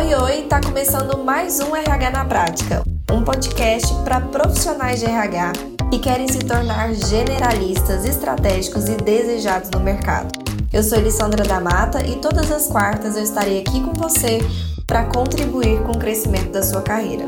Oi, oi! Tá começando mais um RH na Prática, um podcast para profissionais de RH que querem se tornar generalistas, estratégicos e desejados no mercado. Eu sou Elissandra da Mata e todas as quartas eu estarei aqui com você para contribuir com o crescimento da sua carreira.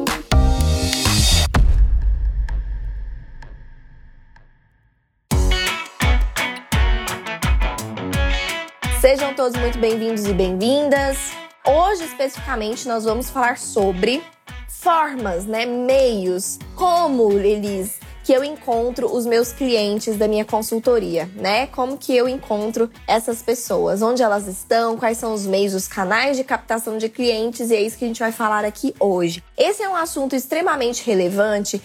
Sejam todos muito bem-vindos e bem-vindas. Hoje, especificamente, nós vamos falar sobre formas, né, meios, como eles que eu encontro os meus clientes da minha consultoria, né? Como que eu encontro essas pessoas, onde elas estão, quais são os meios, os canais de captação de clientes, e é isso que a gente vai falar aqui hoje. Esse é um assunto extremamente relevante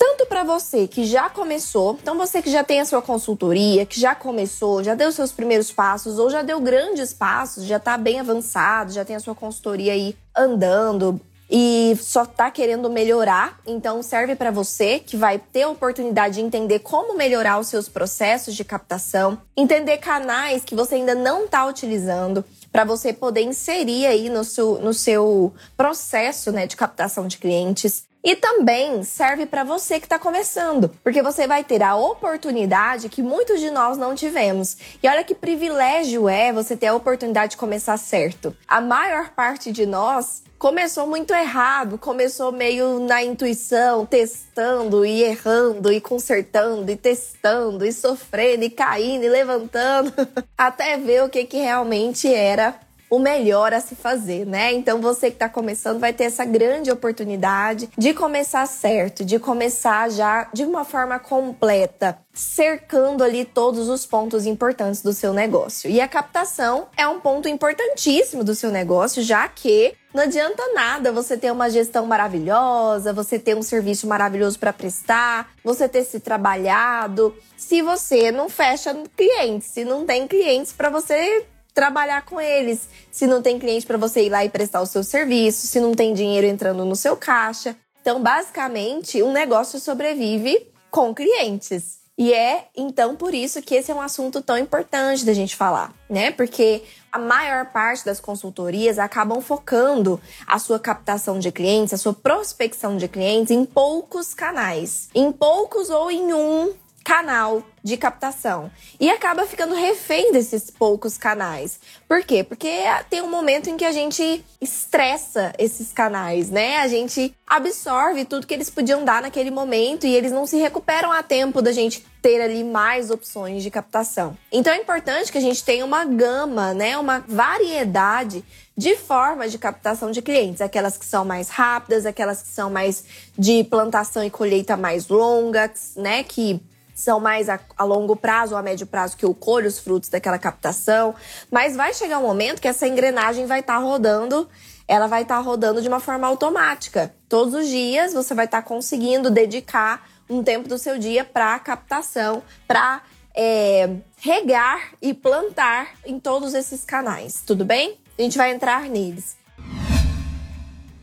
tanto para você que já começou, então você que já tem a sua consultoria, que já começou, já deu seus primeiros passos ou já deu grandes passos, já está bem avançado, já tem a sua consultoria aí andando e só está querendo melhorar, então serve para você que vai ter a oportunidade de entender como melhorar os seus processos de captação, entender canais que você ainda não está utilizando para você poder inserir aí no seu, no seu processo né, de captação de clientes. E também serve para você que está começando, porque você vai ter a oportunidade que muitos de nós não tivemos. E olha que privilégio é você ter a oportunidade de começar certo. A maior parte de nós começou muito errado, começou meio na intuição, testando e errando e consertando e testando e sofrendo e caindo e levantando, até ver o que, que realmente era o melhor a se fazer, né? Então você que está começando vai ter essa grande oportunidade de começar certo, de começar já de uma forma completa, cercando ali todos os pontos importantes do seu negócio. E a captação é um ponto importantíssimo do seu negócio, já que não adianta nada você ter uma gestão maravilhosa, você ter um serviço maravilhoso para prestar, você ter se trabalhado, se você não fecha clientes, se não tem clientes para você trabalhar com eles. Se não tem cliente para você ir lá e prestar o seu serviço, se não tem dinheiro entrando no seu caixa. Então, basicamente, um negócio sobrevive com clientes. E é então por isso que esse é um assunto tão importante da gente falar, né? Porque a maior parte das consultorias acabam focando a sua captação de clientes, a sua prospecção de clientes em poucos canais, em poucos ou em um canal de captação e acaba ficando refém desses poucos canais. Por quê? Porque tem um momento em que a gente estressa esses canais, né? A gente absorve tudo que eles podiam dar naquele momento e eles não se recuperam a tempo da gente ter ali mais opções de captação. Então é importante que a gente tenha uma gama, né, uma variedade de formas de captação de clientes, aquelas que são mais rápidas, aquelas que são mais de plantação e colheita mais longas, né, que são mais a, a, longo prazo ou a médio prazo que eu colho os frutos daquela captação. Mas vai chegar um momento que essa engrenagem vai estar tá rodando, ela vai estar tá rodando de uma forma automática. Todos os dias você vai estar tá conseguindo dedicar um tempo do seu dia para captação, para é, regar e plantar em todos esses canais, tudo bem? A gente vai entrar neles.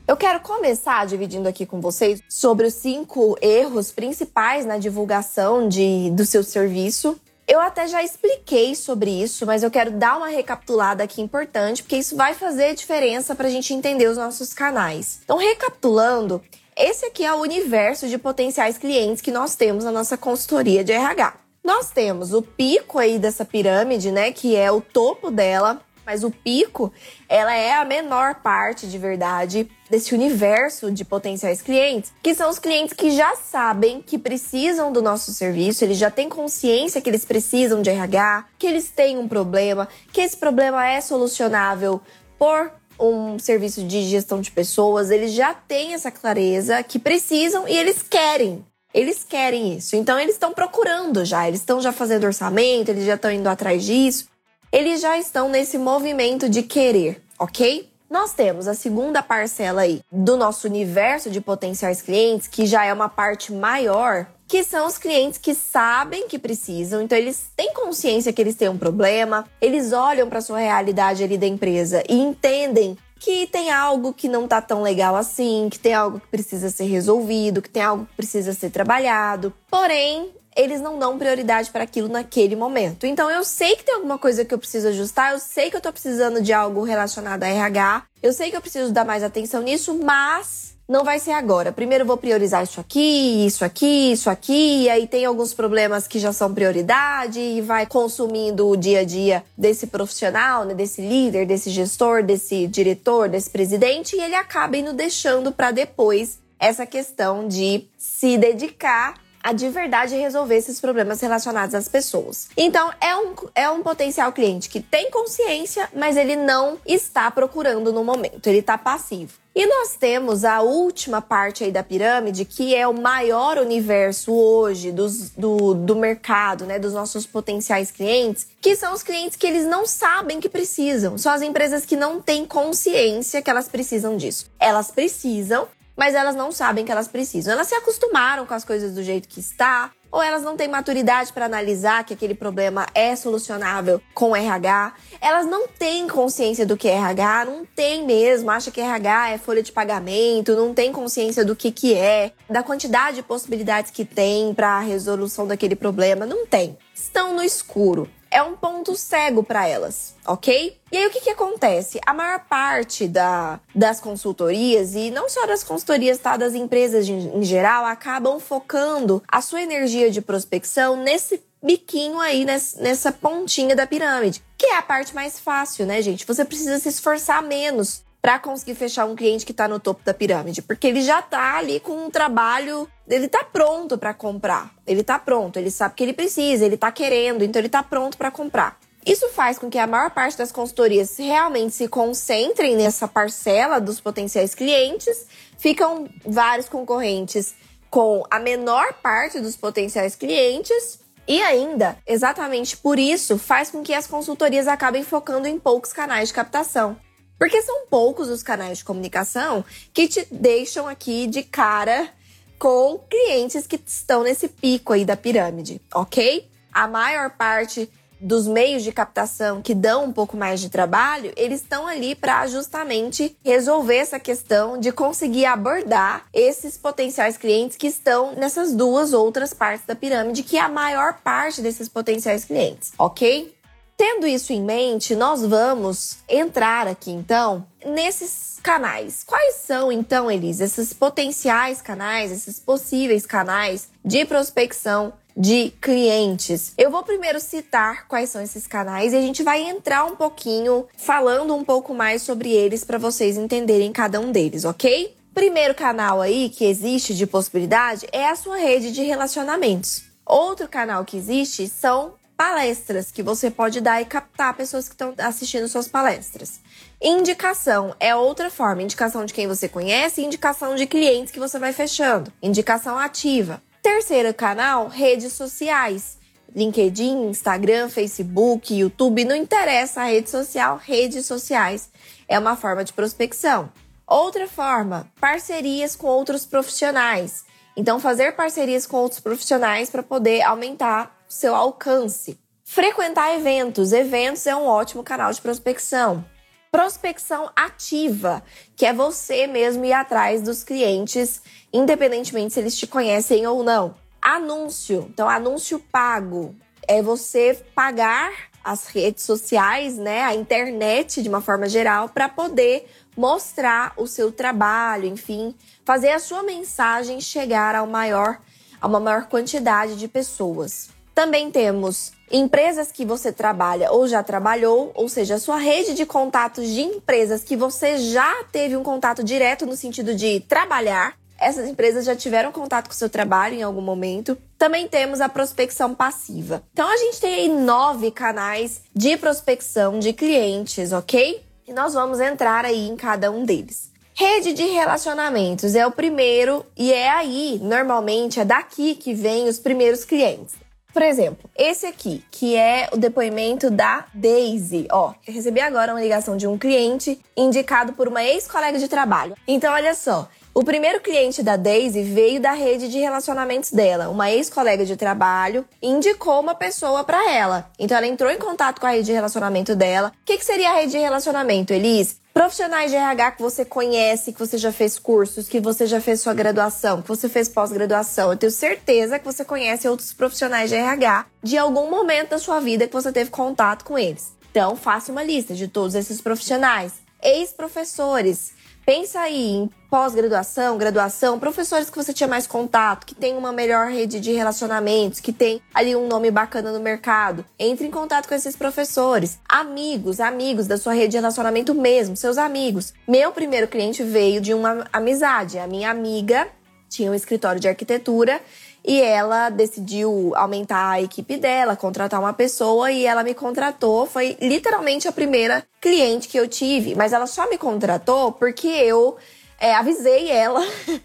Eu quero começar dividindo aqui com vocês sobre os cinco erros principais na divulgação de, do seu serviço. Eu até já expliquei sobre isso, mas eu quero dar uma recapitulada aqui importante, porque isso vai fazer diferença para a gente entender os nossos canais. Então, recapitulando, esse aqui é o universo de potenciais clientes que nós temos na nossa consultoria de RH. Nós temos o pico aí dessa pirâmide, né, que é o topo dela, mas o pico, ela é a menor parte de verdade desse universo de potenciais clientes, que são os clientes que já sabem que precisam do nosso serviço, eles já têm consciência que eles precisam de RH, que eles têm um problema, que esse problema é solucionável por um serviço de gestão de pessoas, eles já têm essa clareza que precisam e eles querem. Eles querem isso. Então eles estão procurando já, eles estão já fazendo orçamento, eles já estão indo atrás disso eles já estão nesse movimento de querer, ok? Nós temos a segunda parcela aí do nosso universo de potenciais clientes, que já é uma parte maior, que são os clientes que sabem que precisam, então eles têm consciência que eles têm um problema, eles olham para sua realidade ali da empresa e entendem que tem algo que não tá tão legal assim, que tem algo que precisa ser resolvido, que tem algo que precisa ser trabalhado. Porém, eles não dão prioridade para aquilo naquele momento. Então eu sei que tem alguma coisa que eu preciso ajustar, eu sei que eu tô precisando de algo relacionado a RH, eu sei que eu preciso dar mais atenção nisso, mas não vai ser agora. Primeiro vou priorizar isso aqui, isso aqui, isso aqui, e aí tem alguns problemas que já são prioridade e vai consumindo o dia a dia desse profissional, né, desse líder, desse gestor, desse diretor, desse presidente, e ele acaba indo deixando para depois essa questão de se dedicar a de verdade resolver esses problemas relacionados às pessoas. Então, é um, é um potencial cliente que tem consciência, mas ele não está procurando no momento, ele está passivo. E nós temos a última parte aí da pirâmide, que é o maior universo hoje dos, do, do mercado, né? Dos nossos potenciais clientes, que são os clientes que eles não sabem que precisam. São as empresas que não têm consciência que elas precisam disso. Elas precisam, mas elas não sabem que elas precisam. Elas se acostumaram com as coisas do jeito que está, ou elas não têm maturidade para analisar que aquele problema é solucionável com RH. Elas não têm consciência do que é RH, não tem mesmo, acha que RH é folha de pagamento, não tem consciência do que que é, da quantidade de possibilidades que tem para a resolução daquele problema, não tem. Estão no escuro é um ponto cego para elas, ok? E aí o que, que acontece? A maior parte da, das consultorias, e não só das consultorias, tá? Das empresas de, em geral, acabam focando a sua energia de prospecção nesse biquinho aí, nessa pontinha da pirâmide, que é a parte mais fácil, né, gente? Você precisa se esforçar menos para conseguir fechar um cliente que está no topo da pirâmide, porque ele já está ali com um trabalho, ele está pronto para comprar. Ele está pronto, ele sabe que ele precisa, ele está querendo, então ele está pronto para comprar. Isso faz com que a maior parte das consultorias realmente se concentrem nessa parcela dos potenciais clientes. Ficam vários concorrentes com a menor parte dos potenciais clientes. E ainda, exatamente por isso, faz com que as consultorias acabem focando em poucos canais de captação. Porque são poucos os canais de comunicação que te deixam aqui de cara com clientes que estão nesse pico aí da pirâmide, ok? A maior parte dos meios de captação que dão um pouco mais de trabalho, eles estão ali para justamente resolver essa questão de conseguir abordar esses potenciais clientes que estão nessas duas outras partes da pirâmide, que é a maior parte desses potenciais clientes, ok? Tendo isso em mente, nós vamos entrar aqui então nesses canais. Quais são então, Elisa, esses potenciais canais, esses possíveis canais de prospecção de clientes? Eu vou primeiro citar quais são esses canais e a gente vai entrar um pouquinho falando um pouco mais sobre eles para vocês entenderem cada um deles, ok? Primeiro canal aí que existe de possibilidade é a sua rede de relacionamentos. Outro canal que existe são palestras que você pode dar e captar pessoas que estão assistindo suas palestras. Indicação é outra forma, indicação de quem você conhece, indicação de clientes que você vai fechando, indicação ativa. Terceiro canal, redes sociais. LinkedIn, Instagram, Facebook, YouTube, não interessa a rede social, redes sociais é uma forma de prospecção. Outra forma, parcerias com outros profissionais. Então, fazer parcerias com outros profissionais para poder aumentar seu alcance. Frequentar eventos. Eventos é um ótimo canal de prospecção. Prospecção ativa, que é você mesmo ir atrás dos clientes, independentemente se eles te conhecem ou não. Anúncio. Então, anúncio pago é você pagar as redes sociais, né, a internet de uma forma geral, para poder mostrar o seu trabalho, enfim, fazer a sua mensagem chegar ao maior, a uma maior quantidade de pessoas. Também temos empresas que você trabalha ou já trabalhou, ou seja, a sua rede de contatos de empresas que você já teve um contato direto no sentido de trabalhar. Essas empresas já tiveram contato com o seu trabalho em algum momento. Também temos a prospecção passiva. Então a gente tem aí nove canais de prospecção de clientes, ok? E nós vamos entrar aí em cada um deles. Rede de relacionamentos é o primeiro e é aí, normalmente, é daqui que vem os primeiros clientes. Por exemplo, esse aqui, que é o depoimento da Daisy. Ó, eu recebi agora uma ligação de um cliente indicado por uma ex-colega de trabalho. Então, olha só. O primeiro cliente da Daisy veio da rede de relacionamentos dela. Uma ex-colega de trabalho indicou uma pessoa para ela. Então ela entrou em contato com a rede de relacionamento dela. O que, que seria a rede de relacionamento, Elis? Profissionais de RH que você conhece, que você já fez cursos, que você já fez sua graduação, que você fez pós-graduação. Eu tenho certeza que você conhece outros profissionais de RH de algum momento da sua vida que você teve contato com eles. Então, faça uma lista de todos esses profissionais. Ex-professores, Pensa aí em pós-graduação, graduação, professores que você tinha mais contato, que tem uma melhor rede de relacionamentos, que tem ali um nome bacana no mercado. Entre em contato com esses professores. Amigos, amigos da sua rede de relacionamento mesmo, seus amigos. Meu primeiro cliente veio de uma amizade. A minha amiga tinha um escritório de arquitetura e ela decidiu aumentar a equipe dela, contratar uma pessoa e ela me contratou. Foi literalmente a primeira cliente que eu tive, mas ela só me contratou porque eu é, avisei ela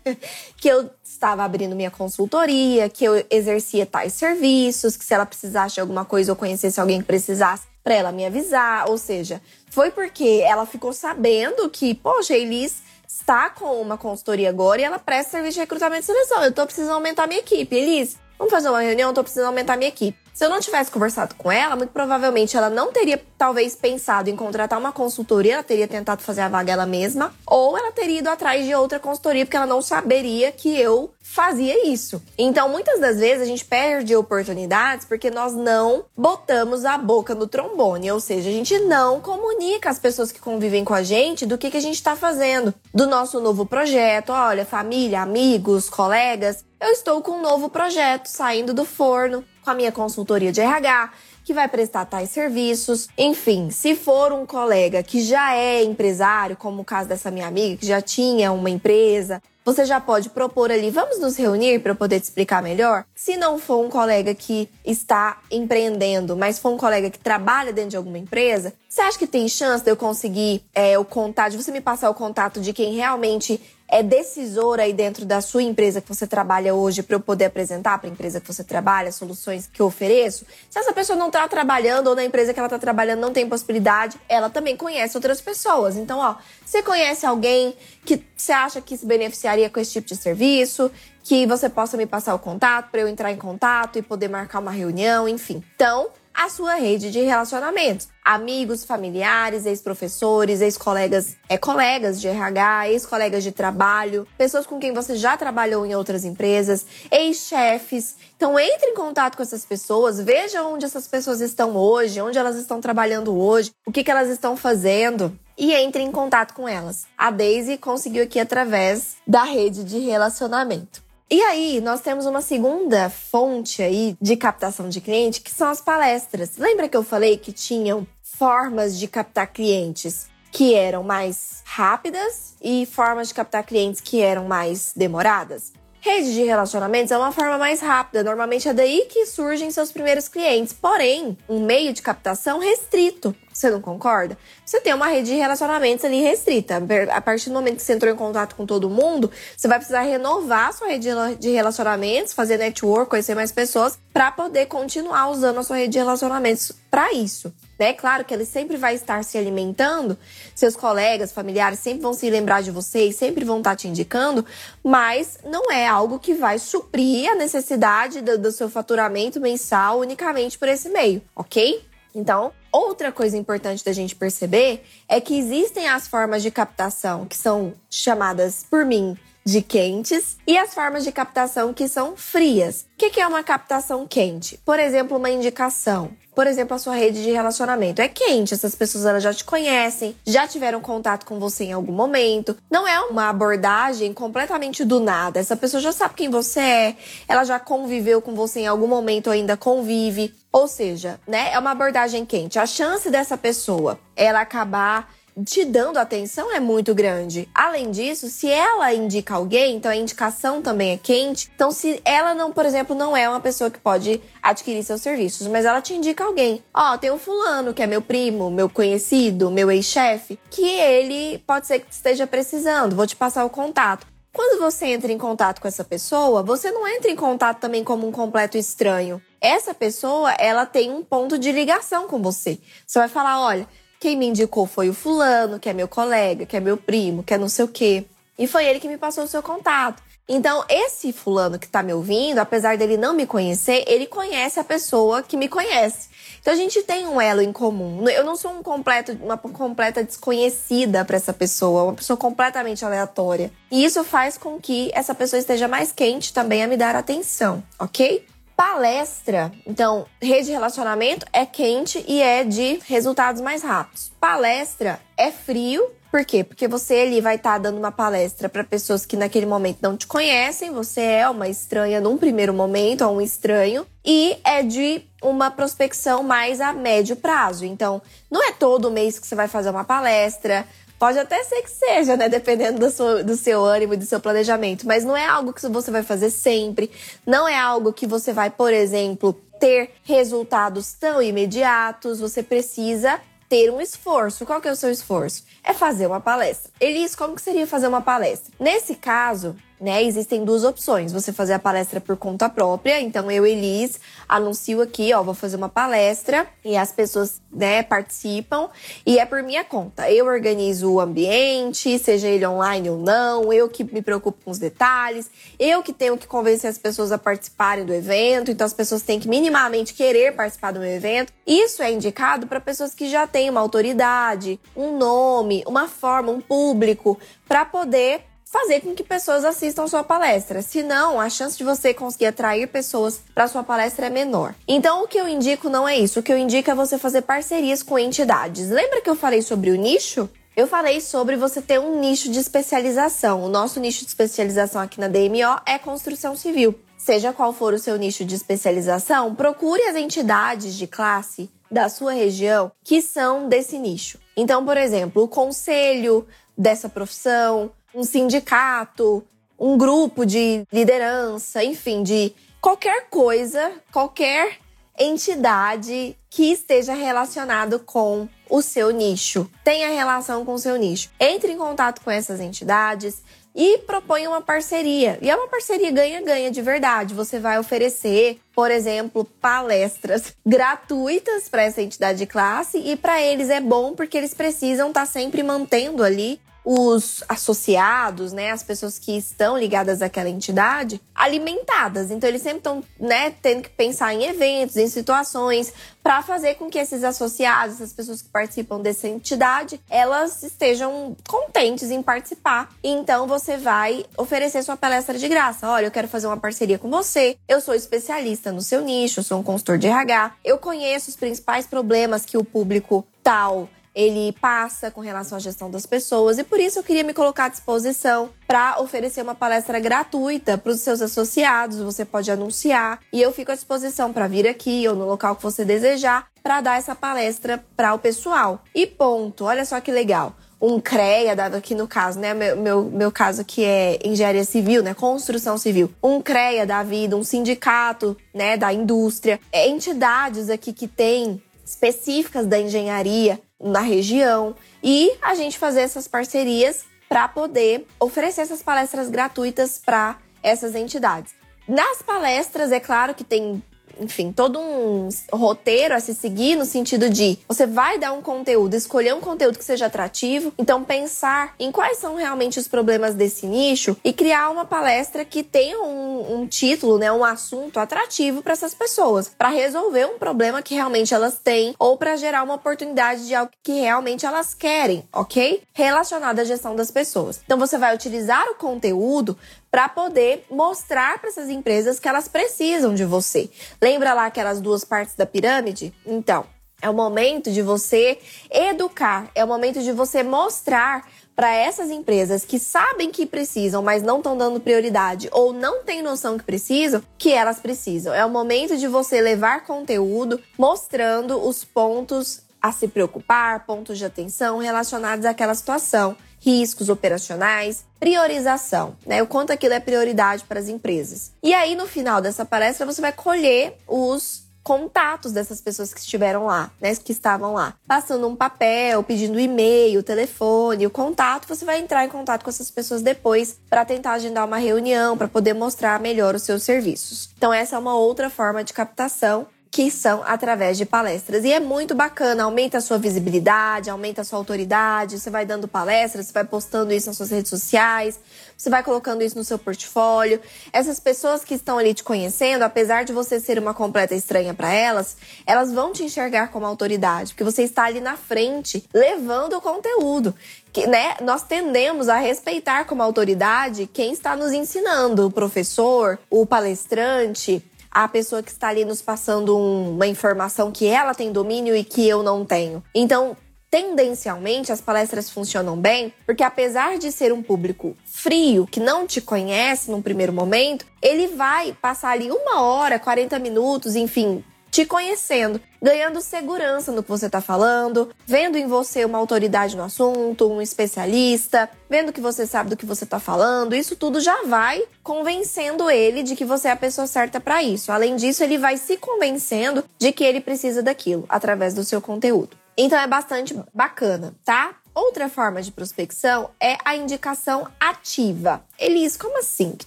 que eu estava abrindo minha consultoria, que eu exercia tais serviços, que se ela precisasse de alguma coisa ou conhecesse alguém que precisasse, para ela me avisar. Ou seja, foi porque ela ficou sabendo que, poxa, Elis está com uma consultoria agora e ela presta serviço de recrutamento e seleção. Eu tô precisando aumentar minha equipe. Elis, vamos fazer uma reunião? Eu tô precisando aumentar minha equipe. Se eu não tivesse conversado com ela, muito provavelmente ela não teria talvez pensado em contratar uma consultoria, ela teria tentado fazer a vaga ela mesma, ou ela teria ido atrás de outra consultoria porque ela não saberia que eu fazia isso. Então, muitas das vezes a gente perde oportunidades porque nós não botamos a boca no trombone, ou seja, a gente não comunica às pessoas que convivem com a gente do que, que a gente está fazendo, do nosso novo projeto. Olha, família, amigos, colegas, eu estou com um novo projeto saindo do forno com a minha consultoria de RH, que vai prestar tais serviços. Enfim, se for um colega que já é empresário, como o caso dessa minha amiga, que já tinha uma empresa, você já pode propor ali, vamos nos reunir para eu poder te explicar melhor? Se não for um colega que está empreendendo, mas for um colega que trabalha dentro de alguma empresa, você acha que tem chance de eu conseguir é, o contato, de você me passar o contato de quem realmente é decisor aí dentro da sua empresa que você trabalha hoje para eu poder apresentar para a empresa que você trabalha, soluções que eu ofereço? Se essa pessoa não está trabalhando ou na empresa que ela está trabalhando não tem possibilidade, ela também conhece outras pessoas. Então, ó, você conhece alguém que você acha que se beneficiaria com esse tipo de serviço, que você possa me passar o contato para eu entrar em contato e poder marcar uma reunião, enfim. Então, a sua rede de relacionamentos. Amigos, familiares, ex-professores, ex-colegas, é, colegas de RH, ex-colegas de trabalho, pessoas com quem você já trabalhou em outras empresas, ex-chefes. Então entre em contato com essas pessoas, veja onde essas pessoas estão hoje, onde elas estão trabalhando hoje, o que, que elas estão fazendo e entre em contato com elas. A Daisy conseguiu aqui através da rede de relacionamento. E aí, nós temos uma segunda fonte aí de captação de cliente, que são as palestras. Lembra que eu falei que tinham formas de captar clientes que eram mais rápidas e formas de captar clientes que eram mais demoradas? Rede de relacionamentos é uma forma mais rápida, normalmente é daí que surgem seus primeiros clientes, porém, um meio de captação restrito. Você não concorda? Você tem uma rede de relacionamentos ali restrita. A partir do momento que você entrou em contato com todo mundo, você vai precisar renovar a sua rede de relacionamentos, fazer network, conhecer mais pessoas, para poder continuar usando a sua rede de relacionamentos para isso. Né? Claro que ele sempre vai estar se alimentando, seus colegas, familiares sempre vão se lembrar de você e sempre vão estar te indicando, mas não é algo que vai suprir a necessidade do, do seu faturamento mensal unicamente por esse meio, ok? Então, outra coisa importante da gente perceber é que existem as formas de captação que são chamadas por mim de quentes e as formas de captação que são frias. O que é uma captação quente? Por exemplo, uma indicação. Por exemplo, a sua rede de relacionamento é quente, essas pessoas elas já te conhecem, já tiveram contato com você em algum momento. Não é uma abordagem completamente do nada. Essa pessoa já sabe quem você é, ela já conviveu com você em algum momento, ainda convive. Ou seja, né, é uma abordagem quente. A chance dessa pessoa ela acabar te dando atenção é muito grande. Além disso, se ela indica alguém, então a indicação também é quente. Então, se ela não, por exemplo, não é uma pessoa que pode adquirir seus serviços, mas ela te indica alguém. Ó, oh, tem um fulano que é meu primo, meu conhecido, meu ex-chefe, que ele pode ser que esteja precisando. Vou te passar o contato. Quando você entra em contato com essa pessoa, você não entra em contato também como um completo estranho. Essa pessoa, ela tem um ponto de ligação com você. Você vai falar, olha, quem me indicou foi o fulano, que é meu colega, que é meu primo, que é não sei o quê. E foi ele que me passou o seu contato. Então, esse fulano que tá me ouvindo, apesar dele não me conhecer, ele conhece a pessoa que me conhece. Então a gente tem um elo em comum. Eu não sou um completo, uma completa desconhecida para essa pessoa, uma pessoa completamente aleatória. E isso faz com que essa pessoa esteja mais quente também a me dar atenção, ok? Palestra, então, rede de relacionamento é quente e é de resultados mais rápidos. Palestra é frio por quê? Porque você ali vai estar tá dando uma palestra para pessoas que naquele momento não te conhecem, você é uma estranha num primeiro momento, ou um estranho, e é de uma prospecção mais a médio prazo. Então, não é todo mês que você vai fazer uma palestra, Pode até ser que seja, né? Dependendo do seu, do seu ânimo e do seu planejamento. Mas não é algo que você vai fazer sempre. Não é algo que você vai, por exemplo, ter resultados tão imediatos. Você precisa ter um esforço. Qual que é o seu esforço? É fazer uma palestra. Elis, como que seria fazer uma palestra? Nesse caso, né, existem duas opções. Você fazer a palestra por conta própria. Então, eu, Elis, anuncio aqui, ó, vou fazer uma palestra e as pessoas, né, participam e é por minha conta. Eu organizo o ambiente, seja ele online ou não, eu que me preocupo com os detalhes, eu que tenho que convencer as pessoas a participarem do evento, então as pessoas têm que minimamente querer participar do meu evento. Isso é indicado para pessoas que já têm uma autoridade, um nome, uma forma, um público para poder fazer com que pessoas assistam sua palestra. Senão, a chance de você conseguir atrair pessoas para sua palestra é menor. Então, o que eu indico não é isso. O que eu indico é você fazer parcerias com entidades. Lembra que eu falei sobre o nicho? Eu falei sobre você ter um nicho de especialização. O nosso nicho de especialização aqui na DMO é construção civil. Seja qual for o seu nicho de especialização, procure as entidades de classe da sua região que são desse nicho. Então, por exemplo, o conselho dessa profissão, um sindicato, um grupo de liderança, enfim, de qualquer coisa, qualquer entidade que esteja relacionado com o seu nicho, tenha relação com o seu nicho. Entre em contato com essas entidades e proponha uma parceria. E é uma parceria ganha-ganha de verdade. Você vai oferecer, por exemplo, palestras gratuitas para essa entidade de classe e para eles é bom porque eles precisam estar tá sempre mantendo ali os associados, né, as pessoas que estão ligadas àquela entidade, alimentadas. Então eles sempre estão, né, tendo que pensar em eventos, em situações para fazer com que esses associados, essas pessoas que participam dessa entidade, elas estejam contentes em participar. Então você vai oferecer sua palestra de graça. Olha, eu quero fazer uma parceria com você. Eu sou especialista no seu nicho, sou um consultor de RH. Eu conheço os principais problemas que o público tal ele passa com relação à gestão das pessoas e por isso eu queria me colocar à disposição para oferecer uma palestra gratuita para os seus associados. Você pode anunciar e eu fico à disposição para vir aqui ou no local que você desejar para dar essa palestra para o pessoal. E ponto. Olha só que legal um CREA, dado aqui no caso, né? Meu, meu, meu caso que é engenharia civil, né? Construção civil. Um CREA da vida, um sindicato, né? Da indústria. É, entidades aqui que têm específicas da engenharia na região e a gente fazer essas parcerias para poder oferecer essas palestras gratuitas para essas entidades. Nas palestras, é claro que tem enfim, todo um roteiro a se seguir no sentido de você vai dar um conteúdo, escolher um conteúdo que seja atrativo, então pensar em quais são realmente os problemas desse nicho e criar uma palestra que tenha um, um título, né, um assunto atrativo para essas pessoas, para resolver um problema que realmente elas têm ou para gerar uma oportunidade de algo que realmente elas querem, ok? Relacionado à gestão das pessoas. Então você vai utilizar o conteúdo para poder mostrar para essas empresas que elas precisam de você. Lembra lá aquelas duas partes da pirâmide? Então, é o momento de você educar, é o momento de você mostrar para essas empresas que sabem que precisam, mas não estão dando prioridade ou não têm noção que precisam, que elas precisam. É o momento de você levar conteúdo mostrando os pontos a se preocupar, pontos de atenção relacionados àquela situação riscos operacionais, priorização, né? O quanto aquilo é prioridade para as empresas. E aí, no final dessa palestra, você vai colher os contatos dessas pessoas que estiveram lá, né, que estavam lá, passando um papel, pedindo e-mail, telefone, o contato, você vai entrar em contato com essas pessoas depois para tentar agendar uma reunião, para poder mostrar melhor os seus serviços. Então essa é uma outra forma de captação que são através de palestras. E é muito bacana, aumenta a sua visibilidade, aumenta a sua autoridade, você vai dando palestras, você vai postando isso nas suas redes sociais, você vai colocando isso no seu portfólio. Essas pessoas que estão ali te conhecendo, apesar de você ser uma completa estranha para elas, elas vão te enxergar como autoridade, porque você está ali na frente, levando o conteúdo. Que, né, nós tendemos a respeitar como autoridade quem está nos ensinando, o professor, o palestrante, a pessoa que está ali nos passando um, uma informação que ela tem domínio e que eu não tenho. Então, tendencialmente, as palestras funcionam bem porque, apesar de ser um público frio, que não te conhece num primeiro momento, ele vai passar ali uma hora, 40 minutos, enfim, te conhecendo, ganhando segurança no que você está falando, vendo em você uma autoridade no assunto, um especialista, vendo que você sabe do que você está falando. Isso tudo já vai convencendo ele de que você é a pessoa certa para isso. Além disso, ele vai se convencendo de que ele precisa daquilo através do seu conteúdo. Então é bastante bacana, tá? Outra forma de prospecção é a indicação ativa. Elis, como assim? Que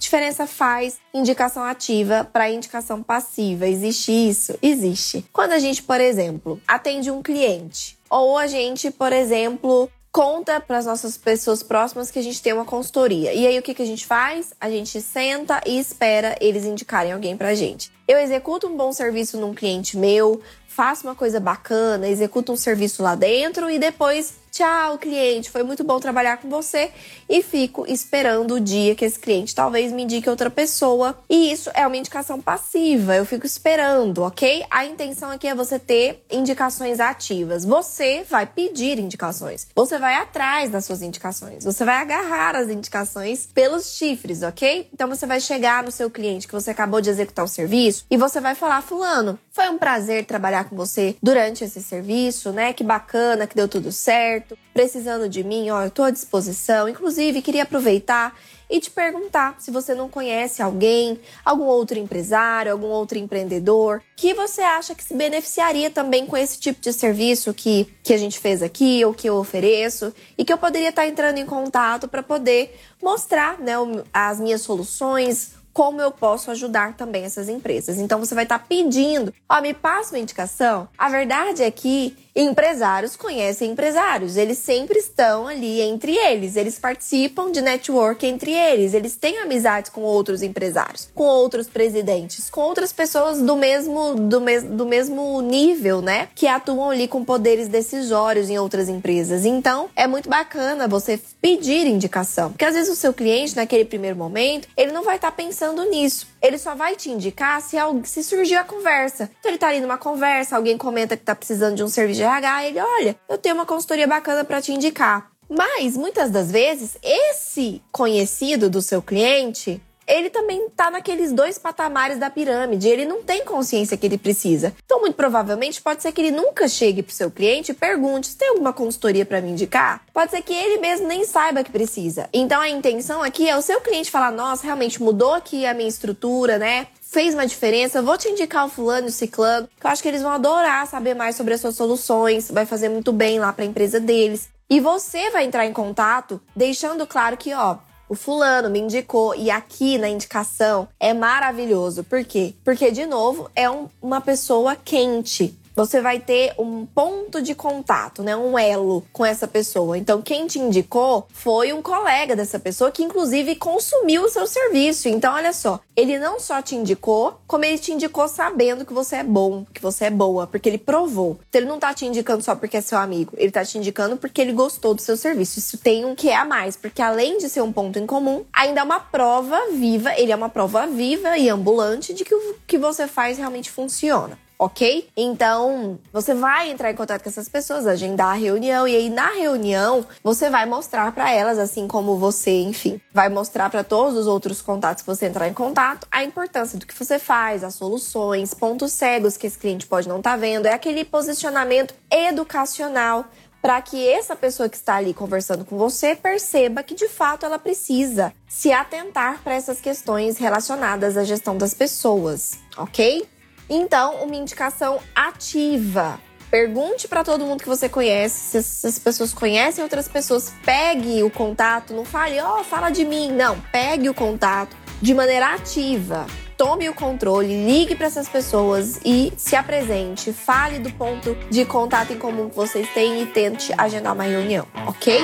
diferença faz indicação ativa para indicação passiva? Existe isso? Existe. Quando a gente, por exemplo, atende um cliente, ou a gente, por exemplo, conta para as nossas pessoas próximas que a gente tem uma consultoria. E aí o que, que a gente faz? A gente senta e espera eles indicarem alguém para a gente. Eu executo um bom serviço num cliente meu, faço uma coisa bacana, executo um serviço lá dentro e depois Tchau, cliente, foi muito bom trabalhar com você e fico esperando o dia que esse cliente talvez me indique outra pessoa. E isso é uma indicação passiva, eu fico esperando, ok? A intenção aqui é você ter indicações ativas. Você vai pedir indicações, você vai atrás das suas indicações, você vai agarrar as indicações pelos chifres, ok? Então você vai chegar no seu cliente que você acabou de executar o serviço e você vai falar: Fulano, foi um prazer trabalhar com você durante esse serviço, né? Que bacana, que deu tudo certo precisando de mim, ó, eu tô à disposição. Inclusive, queria aproveitar e te perguntar se você não conhece alguém, algum outro empresário, algum outro empreendedor que você acha que se beneficiaria também com esse tipo de serviço que, que a gente fez aqui ou que eu ofereço e que eu poderia estar entrando em contato para poder mostrar né, as minhas soluções, como eu posso ajudar também essas empresas. Então você vai estar pedindo, ó, me passa uma indicação. A verdade é que empresários conhecem empresários, eles sempre estão ali entre eles, eles participam de network entre eles, eles têm amizades com outros empresários, com outros presidentes, com outras pessoas do mesmo do, mes do mesmo nível, né, que atuam ali com poderes decisórios em outras empresas. Então, é muito bacana você pedir indicação, porque às vezes o seu cliente naquele primeiro momento, ele não vai estar tá pensando nisso. Ele só vai te indicar se, se surgir a conversa. Então ele tá ali numa conversa, alguém comenta que tá precisando de um serviço de RH, ele, olha, eu tenho uma consultoria bacana para te indicar. Mas muitas das vezes, esse conhecido do seu cliente ele também tá naqueles dois patamares da pirâmide. Ele não tem consciência que ele precisa. Então, muito provavelmente, pode ser que ele nunca chegue pro seu cliente e pergunte: se tem alguma consultoria para me indicar? Pode ser que ele mesmo nem saiba que precisa. Então, a intenção aqui é o seu cliente falar: nossa, realmente mudou aqui a minha estrutura, né? Fez uma diferença, vou te indicar o fulano e o ciclano, que eu acho que eles vão adorar saber mais sobre as suas soluções, vai fazer muito bem lá para a empresa deles. E você vai entrar em contato deixando claro que, ó, o fulano me indicou e aqui na indicação é maravilhoso. Por quê? Porque, de novo, é um, uma pessoa quente você vai ter um ponto de contato, né? Um elo com essa pessoa. Então, quem te indicou foi um colega dessa pessoa que, inclusive, consumiu o seu serviço. Então, olha só, ele não só te indicou, como ele te indicou sabendo que você é bom, que você é boa, porque ele provou. Então, ele não tá te indicando só porque é seu amigo, ele tá te indicando porque ele gostou do seu serviço. Isso tem um que é a mais, porque além de ser um ponto em comum, ainda é uma prova viva, ele é uma prova viva e ambulante de que o que você faz realmente funciona ok? Então, você vai entrar em contato com essas pessoas, agendar a reunião e aí na reunião você vai mostrar para elas, assim como você, enfim, vai mostrar para todos os outros contatos que você entrar em contato a importância do que você faz, as soluções, pontos cegos que esse cliente pode não estar tá vendo, é aquele posicionamento educacional para que essa pessoa que está ali conversando com você perceba que de fato ela precisa se atentar para essas questões relacionadas à gestão das pessoas, ok? Então, uma indicação ativa. Pergunte para todo mundo que você conhece, se as pessoas conhecem outras pessoas, pegue o contato, não fale, ó, oh, fala de mim. Não, pegue o contato de maneira ativa. tome o controle, ligue para essas pessoas e se apresente, fale do ponto de contato em comum que vocês têm e tente agendar uma reunião, ok?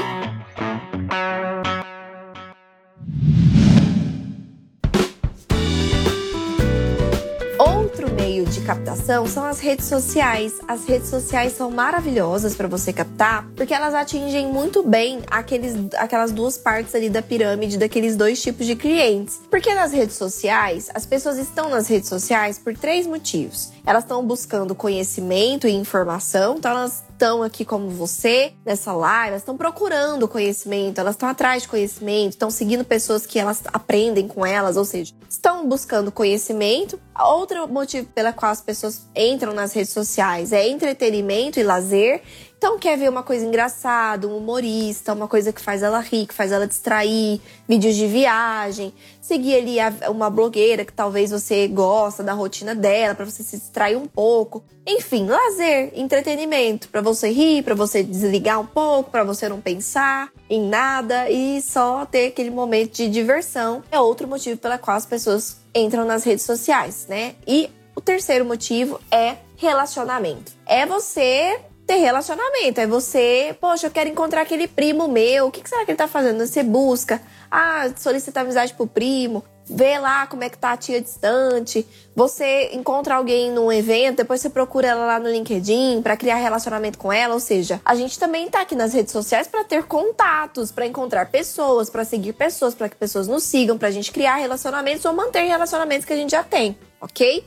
Captação são as redes sociais. As redes sociais são maravilhosas para você captar, porque elas atingem muito bem aqueles, aquelas duas partes ali da pirâmide daqueles dois tipos de clientes. Porque nas redes sociais, as pessoas estão nas redes sociais por três motivos. Elas estão buscando conhecimento e informação, então elas estão aqui como você nessa live, elas estão procurando conhecimento, elas estão atrás de conhecimento, estão seguindo pessoas que elas aprendem com elas, ou seja, estão buscando conhecimento. Outro motivo pela qual as pessoas entram nas redes sociais é entretenimento e lazer. Então, quer ver uma coisa engraçada, um humorista, uma coisa que faz ela rir, que faz ela distrair, vídeos de viagem, seguir ali uma blogueira que talvez você gosta da rotina dela, para você se distrair um pouco. Enfim, lazer, entretenimento, para você rir, para você desligar um pouco, para você não pensar em nada e só ter aquele momento de diversão. É outro motivo pela qual as pessoas entram nas redes sociais, né? E o terceiro motivo é relacionamento. É você ter relacionamento. É você, poxa, eu quero encontrar aquele primo meu. O que, será que ele tá fazendo? Você busca, ah, solicita amizade pro primo, vê lá como é que tá a tia distante. Você encontra alguém num evento, depois você procura ela lá no LinkedIn para criar relacionamento com ela. Ou seja, a gente também tá aqui nas redes sociais para ter contatos, para encontrar pessoas, para seguir pessoas, para que pessoas nos sigam, pra gente criar relacionamentos ou manter relacionamentos que a gente já tem, ok?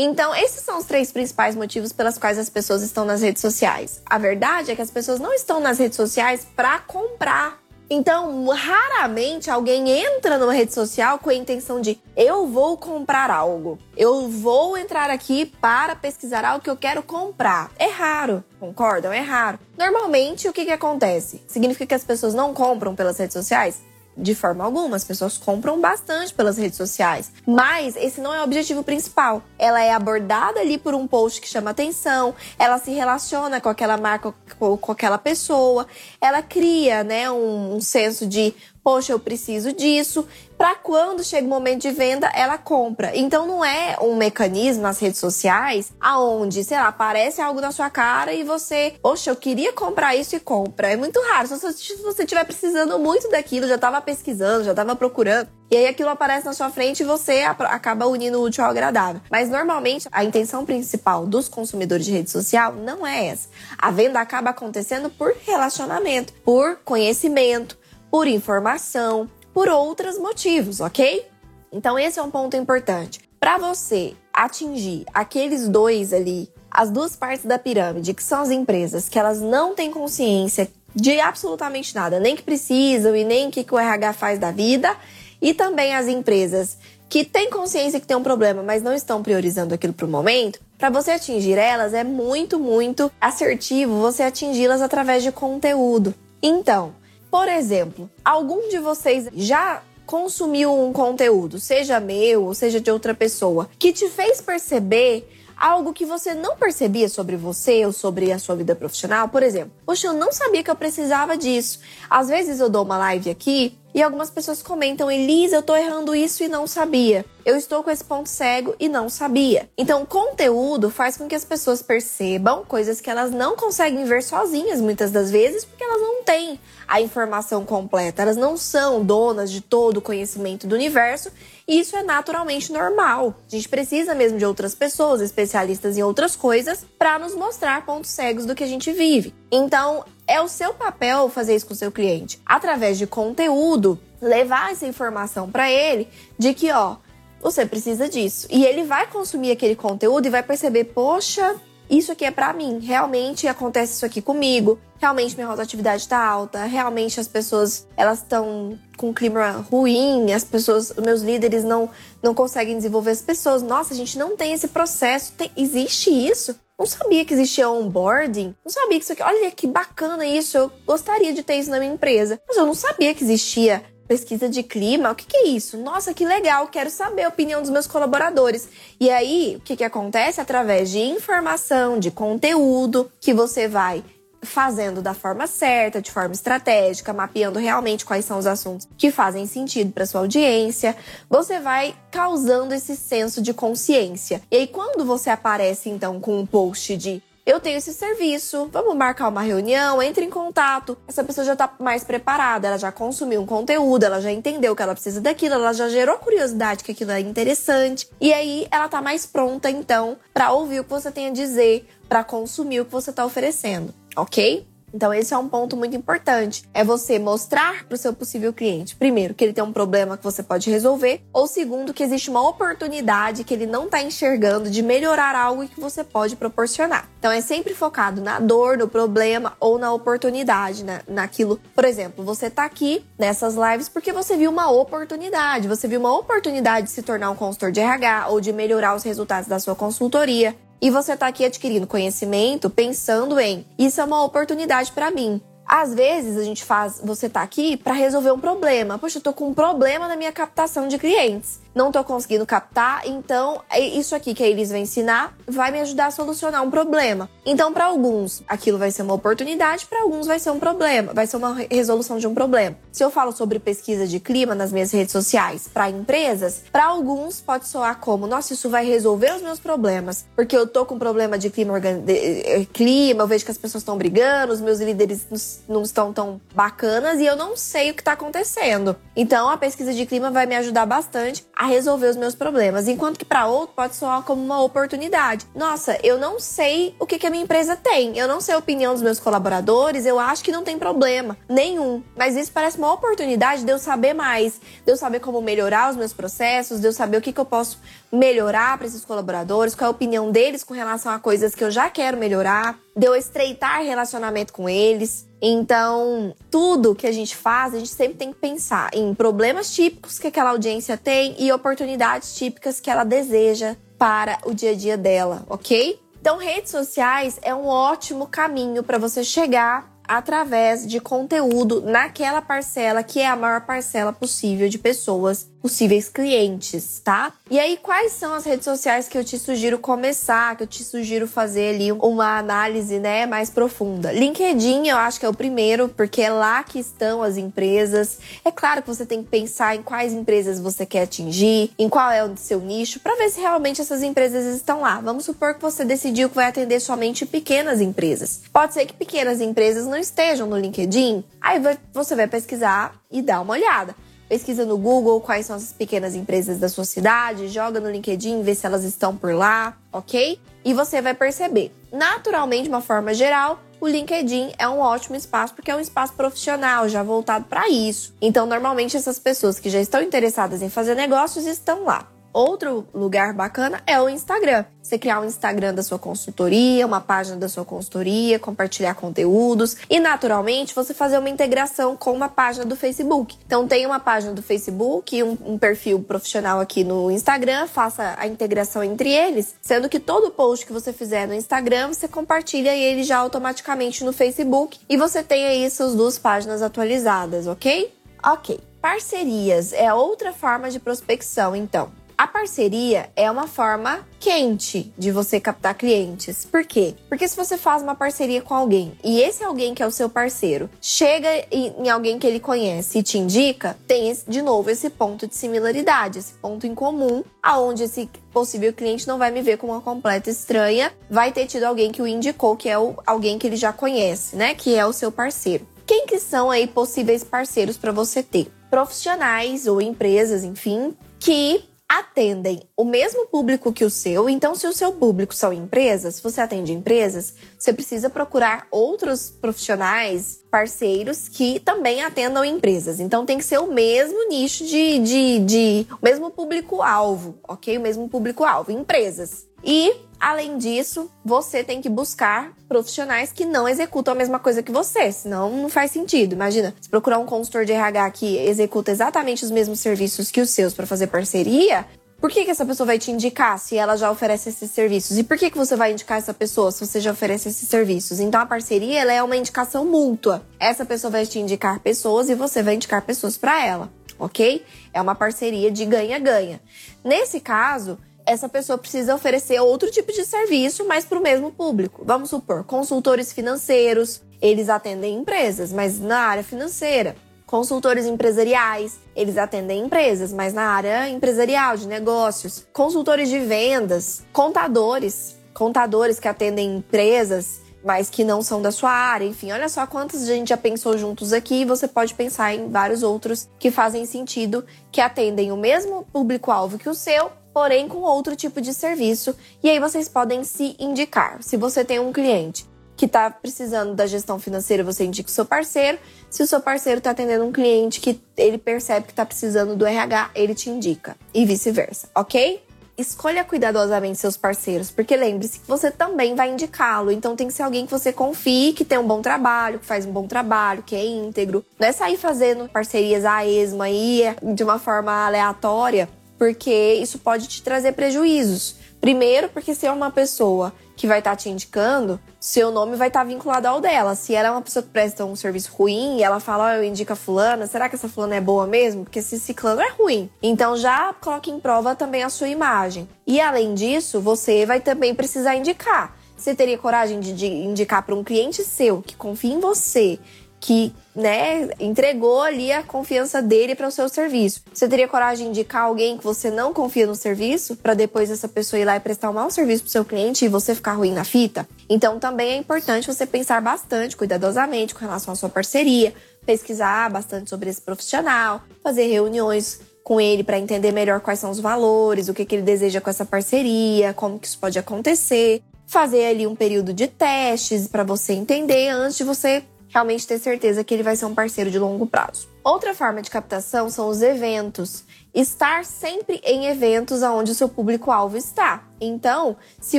Então, esses são os três principais motivos pelas quais as pessoas estão nas redes sociais. A verdade é que as pessoas não estão nas redes sociais para comprar. Então, raramente alguém entra numa rede social com a intenção de eu vou comprar algo. Eu vou entrar aqui para pesquisar algo que eu quero comprar. É raro, concordam? É raro. Normalmente, o que, que acontece? Significa que as pessoas não compram pelas redes sociais? De forma alguma, as pessoas compram bastante pelas redes sociais. Mas esse não é o objetivo principal. Ela é abordada ali por um post que chama atenção, ela se relaciona com aquela marca, com aquela pessoa, ela cria né, um, um senso de poxa, eu preciso disso, para quando chega o momento de venda, ela compra. Então não é um mecanismo nas redes sociais aonde, sei lá, aparece algo na sua cara e você, poxa, eu queria comprar isso e compra. É muito raro. Se você estiver precisando muito daquilo, já estava pesquisando, já estava procurando, e aí aquilo aparece na sua frente e você acaba unindo o útil ao agradável. Mas normalmente a intenção principal dos consumidores de rede social não é essa. A venda acaba acontecendo por relacionamento, por conhecimento, por informação, por outros motivos, ok? Então esse é um ponto importante. Para você atingir aqueles dois ali, as duas partes da pirâmide, que são as empresas que elas não têm consciência de absolutamente nada, nem que precisam e nem que, que o RH faz da vida, e também as empresas que têm consciência que tem um problema, mas não estão priorizando aquilo para o momento, para você atingir elas é muito, muito assertivo você atingi-las através de conteúdo. Então, por exemplo, algum de vocês já consumiu um conteúdo, seja meu ou seja de outra pessoa, que te fez perceber algo que você não percebia sobre você ou sobre a sua vida profissional? Por exemplo, poxa, eu não sabia que eu precisava disso. Às vezes eu dou uma live aqui e algumas pessoas comentam: Elisa, eu tô errando isso e não sabia. Eu estou com esse ponto cego e não sabia. Então, conteúdo faz com que as pessoas percebam coisas que elas não conseguem ver sozinhas muitas das vezes, porque elas não têm a informação completa, elas não são donas de todo o conhecimento do universo, e isso é naturalmente normal. A gente precisa mesmo de outras pessoas, especialistas em outras coisas, para nos mostrar pontos cegos do que a gente vive. Então, é o seu papel fazer isso com o seu cliente. Através de conteúdo, levar essa informação para ele de que, ó, você precisa disso. E ele vai consumir aquele conteúdo e vai perceber, poxa, isso aqui é para mim. Realmente acontece isso aqui comigo. Realmente minha rotatividade tá alta. Realmente as pessoas, elas estão com um clima ruim, as pessoas, meus líderes não não conseguem desenvolver as pessoas. Nossa, a gente não tem esse processo. Tem, existe isso? Não sabia que existia onboarding. Não sabia que isso aqui. Olha que bacana isso. Eu gostaria de ter isso na minha empresa. Mas eu não sabia que existia pesquisa de clima. O que, que é isso? Nossa, que legal. Quero saber a opinião dos meus colaboradores. E aí, o que, que acontece? Através de informação, de conteúdo que você vai fazendo da forma certa, de forma estratégica, mapeando realmente quais são os assuntos que fazem sentido para sua audiência, você vai causando esse senso de consciência. E aí quando você aparece então com um post de eu tenho esse serviço, vamos marcar uma reunião, entre em contato. Essa pessoa já tá mais preparada, ela já consumiu um conteúdo, ela já entendeu que ela precisa daquilo, ela já gerou curiosidade que aquilo é interessante. E aí ela tá mais pronta então para ouvir o que você tem a dizer, para consumir o que você tá oferecendo, ok? Então, esse é um ponto muito importante. É você mostrar para o seu possível cliente, primeiro, que ele tem um problema que você pode resolver, ou segundo, que existe uma oportunidade que ele não está enxergando de melhorar algo que você pode proporcionar. Então, é sempre focado na dor, no problema ou na oportunidade, né? naquilo. Por exemplo, você está aqui nessas lives porque você viu uma oportunidade, você viu uma oportunidade de se tornar um consultor de RH ou de melhorar os resultados da sua consultoria. E você está aqui adquirindo conhecimento pensando em isso é uma oportunidade para mim. Às vezes a gente faz, você tá aqui para resolver um problema. Poxa, eu tô com um problema na minha captação de clientes não tô conseguindo captar, então é isso aqui que a Elis vai ensinar vai me ajudar a solucionar um problema. Então, para alguns, aquilo vai ser uma oportunidade, para alguns vai ser um problema, vai ser uma resolução de um problema. Se eu falo sobre pesquisa de clima nas minhas redes sociais para empresas, para alguns pode soar como, nossa, isso vai resolver os meus problemas, porque eu tô com problema de clima, de clima, eu vejo que as pessoas estão brigando, os meus líderes não estão tão bacanas e eu não sei o que está acontecendo. Então, a pesquisa de clima vai me ajudar bastante a resolver os meus problemas, enquanto que para outro pode soar como uma oportunidade. Nossa, eu não sei o que, que a minha empresa tem, eu não sei a opinião dos meus colaboradores, eu acho que não tem problema nenhum, mas isso parece uma oportunidade de eu saber mais, de eu saber como melhorar os meus processos, de eu saber o que, que eu posso melhorar para esses colaboradores, qual é a opinião deles com relação a coisas que eu já quero melhorar, de eu estreitar relacionamento com eles. Então, tudo que a gente faz, a gente sempre tem que pensar em problemas típicos que aquela audiência tem e oportunidades típicas que ela deseja para o dia a dia dela, ok? Então, redes sociais é um ótimo caminho para você chegar através de conteúdo naquela parcela que é a maior parcela possível de pessoas possíveis clientes, tá? E aí, quais são as redes sociais que eu te sugiro começar, que eu te sugiro fazer ali uma análise, né, mais profunda? LinkedIn, eu acho que é o primeiro, porque é lá que estão as empresas. É claro que você tem que pensar em quais empresas você quer atingir, em qual é o seu nicho, para ver se realmente essas empresas estão lá. Vamos supor que você decidiu que vai atender somente pequenas empresas. Pode ser que pequenas empresas não estejam no LinkedIn. Aí você vai pesquisar e dar uma olhada pesquisa no Google quais são as pequenas empresas da sua cidade, joga no LinkedIn, vê se elas estão por lá, ok? E você vai perceber. Naturalmente, de uma forma geral, o LinkedIn é um ótimo espaço porque é um espaço profissional, já voltado para isso. Então, normalmente, essas pessoas que já estão interessadas em fazer negócios estão lá. Outro lugar bacana é o Instagram. Você criar um Instagram da sua consultoria, uma página da sua consultoria, compartilhar conteúdos e, naturalmente, você fazer uma integração com uma página do Facebook. Então, tem uma página do Facebook, um, um perfil profissional aqui no Instagram, faça a integração entre eles, sendo que todo post que você fizer no Instagram, você compartilha ele já automaticamente no Facebook e você tem aí suas duas páginas atualizadas, ok? Ok. Parcerias é outra forma de prospecção, então. A parceria é uma forma quente de você captar clientes. Por quê? Porque se você faz uma parceria com alguém e esse alguém que é o seu parceiro chega em alguém que ele conhece e te indica, tem de novo esse ponto de similaridade, esse ponto em comum, aonde esse possível cliente não vai me ver como uma completa estranha, vai ter tido alguém que o indicou, que é o, alguém que ele já conhece, né? Que é o seu parceiro. Quem que são aí possíveis parceiros para você ter? Profissionais ou empresas, enfim, que atendem o mesmo público que o seu. Então, se o seu público são empresas, se você atende empresas, você precisa procurar outros profissionais, parceiros que também atendam empresas. Então, tem que ser o mesmo nicho de, de, de o mesmo público-alvo, ok? O mesmo público-alvo, empresas. E, além disso, você tem que buscar profissionais que não executam a mesma coisa que você, senão não faz sentido. Imagina, se procurar um consultor de RH que executa exatamente os mesmos serviços que os seus para fazer parceria, por que, que essa pessoa vai te indicar se ela já oferece esses serviços? E por que, que você vai indicar essa pessoa se você já oferece esses serviços? Então a parceria ela é uma indicação mútua. Essa pessoa vai te indicar pessoas e você vai indicar pessoas para ela, ok? É uma parceria de ganha-ganha. Nesse caso, essa pessoa precisa oferecer outro tipo de serviço, mas para o mesmo público. Vamos supor, consultores financeiros, eles atendem empresas, mas na área financeira. Consultores empresariais, eles atendem empresas, mas na área empresarial, de negócios. Consultores de vendas, contadores, contadores que atendem empresas, mas que não são da sua área. Enfim, olha só quantas a gente já pensou juntos aqui. Você pode pensar em vários outros que fazem sentido, que atendem o mesmo público-alvo que o seu, porém com outro tipo de serviço. E aí vocês podem se indicar. Se você tem um cliente que está precisando da gestão financeira, você indica o seu parceiro. Se o seu parceiro está atendendo um cliente que ele percebe que está precisando do RH, ele te indica. E vice-versa, ok? Escolha cuidadosamente seus parceiros, porque lembre-se que você também vai indicá-lo. Então tem que ser alguém que você confie, que tem um bom trabalho, que faz um bom trabalho, que é íntegro. Não é sair fazendo parcerias a esmo aí de uma forma aleatória, porque isso pode te trazer prejuízos. Primeiro, porque se é uma pessoa que vai estar tá te indicando, seu nome vai estar tá vinculado ao dela. Se ela é uma pessoa que presta um serviço ruim e ela fala, oh, eu indico a fulana, será que essa fulana é boa mesmo? Porque esse ciclano é ruim. Então já coloque em prova também a sua imagem. E além disso, você vai também precisar indicar. Você teria coragem de indicar para um cliente seu que confia em você, que né, entregou ali a confiança dele para o seu serviço. Você teria coragem de indicar alguém que você não confia no serviço para depois essa pessoa ir lá e prestar um mau serviço para o seu cliente e você ficar ruim na fita? Então também é importante você pensar bastante, cuidadosamente com relação à sua parceria, pesquisar bastante sobre esse profissional, fazer reuniões com ele para entender melhor quais são os valores, o que, que ele deseja com essa parceria, como que isso pode acontecer, fazer ali um período de testes para você entender antes de você realmente ter certeza que ele vai ser um parceiro de longo prazo. Outra forma de captação são os eventos. Estar sempre em eventos onde o seu público-alvo está. Então, se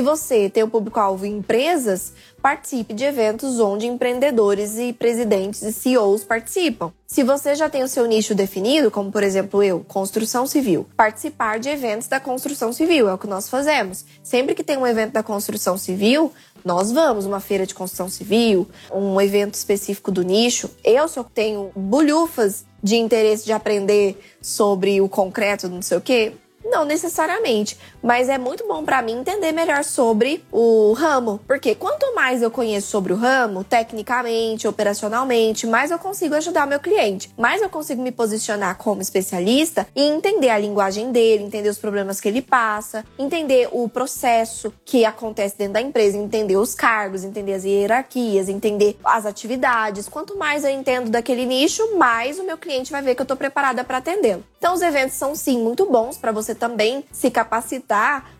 você tem o público-alvo em empresas, participe de eventos onde empreendedores e presidentes e CEOs participam. Se você já tem o seu nicho definido, como por exemplo eu, construção civil, participar de eventos da construção civil é o que nós fazemos. Sempre que tem um evento da construção civil, nós vamos, uma feira de construção civil, um evento específico do nicho. Eu só tenho bulhufas de interesse de aprender sobre o concreto, não sei o quê. Não necessariamente, mas é muito bom para mim entender melhor sobre o ramo, porque quanto mais eu conheço sobre o ramo, tecnicamente, operacionalmente, mais eu consigo ajudar meu cliente, mais eu consigo me posicionar como especialista e entender a linguagem dele, entender os problemas que ele passa, entender o processo que acontece dentro da empresa, entender os cargos, entender as hierarquias, entender as atividades. Quanto mais eu entendo daquele nicho, mais o meu cliente vai ver que eu tô preparada para atendê-lo. Então os eventos são sim muito bons para você também se capacitar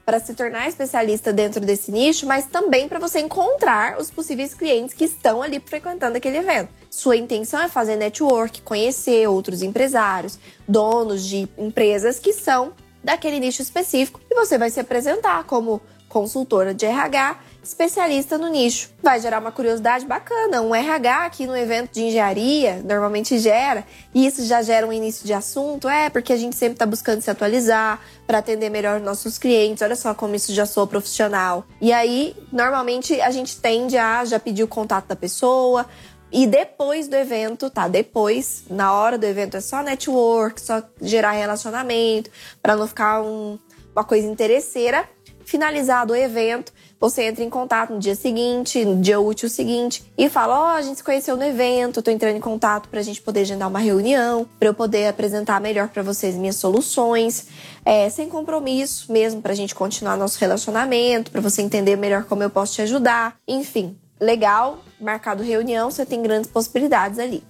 para se tornar especialista dentro desse nicho, mas também para você encontrar os possíveis clientes que estão ali frequentando aquele evento. Sua intenção é fazer network, conhecer outros empresários, donos de empresas que são daquele nicho específico e você vai se apresentar como consultora de RH especialista no nicho. Vai gerar uma curiosidade bacana. Um RH aqui no evento de engenharia normalmente gera, e isso já gera um início de assunto. É, porque a gente sempre está buscando se atualizar para atender melhor nossos clientes. Olha só como isso já sou profissional. E aí, normalmente, a gente tende a já pedir o contato da pessoa. E depois do evento, tá? Depois, na hora do evento, é só network, só gerar relacionamento, para não ficar um, uma coisa interesseira. Finalizado o evento, você entra em contato no dia seguinte, no dia útil seguinte, e fala: Ó, oh, a gente se conheceu no evento, tô entrando em contato pra gente poder agendar uma reunião, pra eu poder apresentar melhor para vocês minhas soluções, é, sem compromisso mesmo, pra gente continuar nosso relacionamento, pra você entender melhor como eu posso te ajudar. Enfim, legal, marcado reunião, você tem grandes possibilidades ali.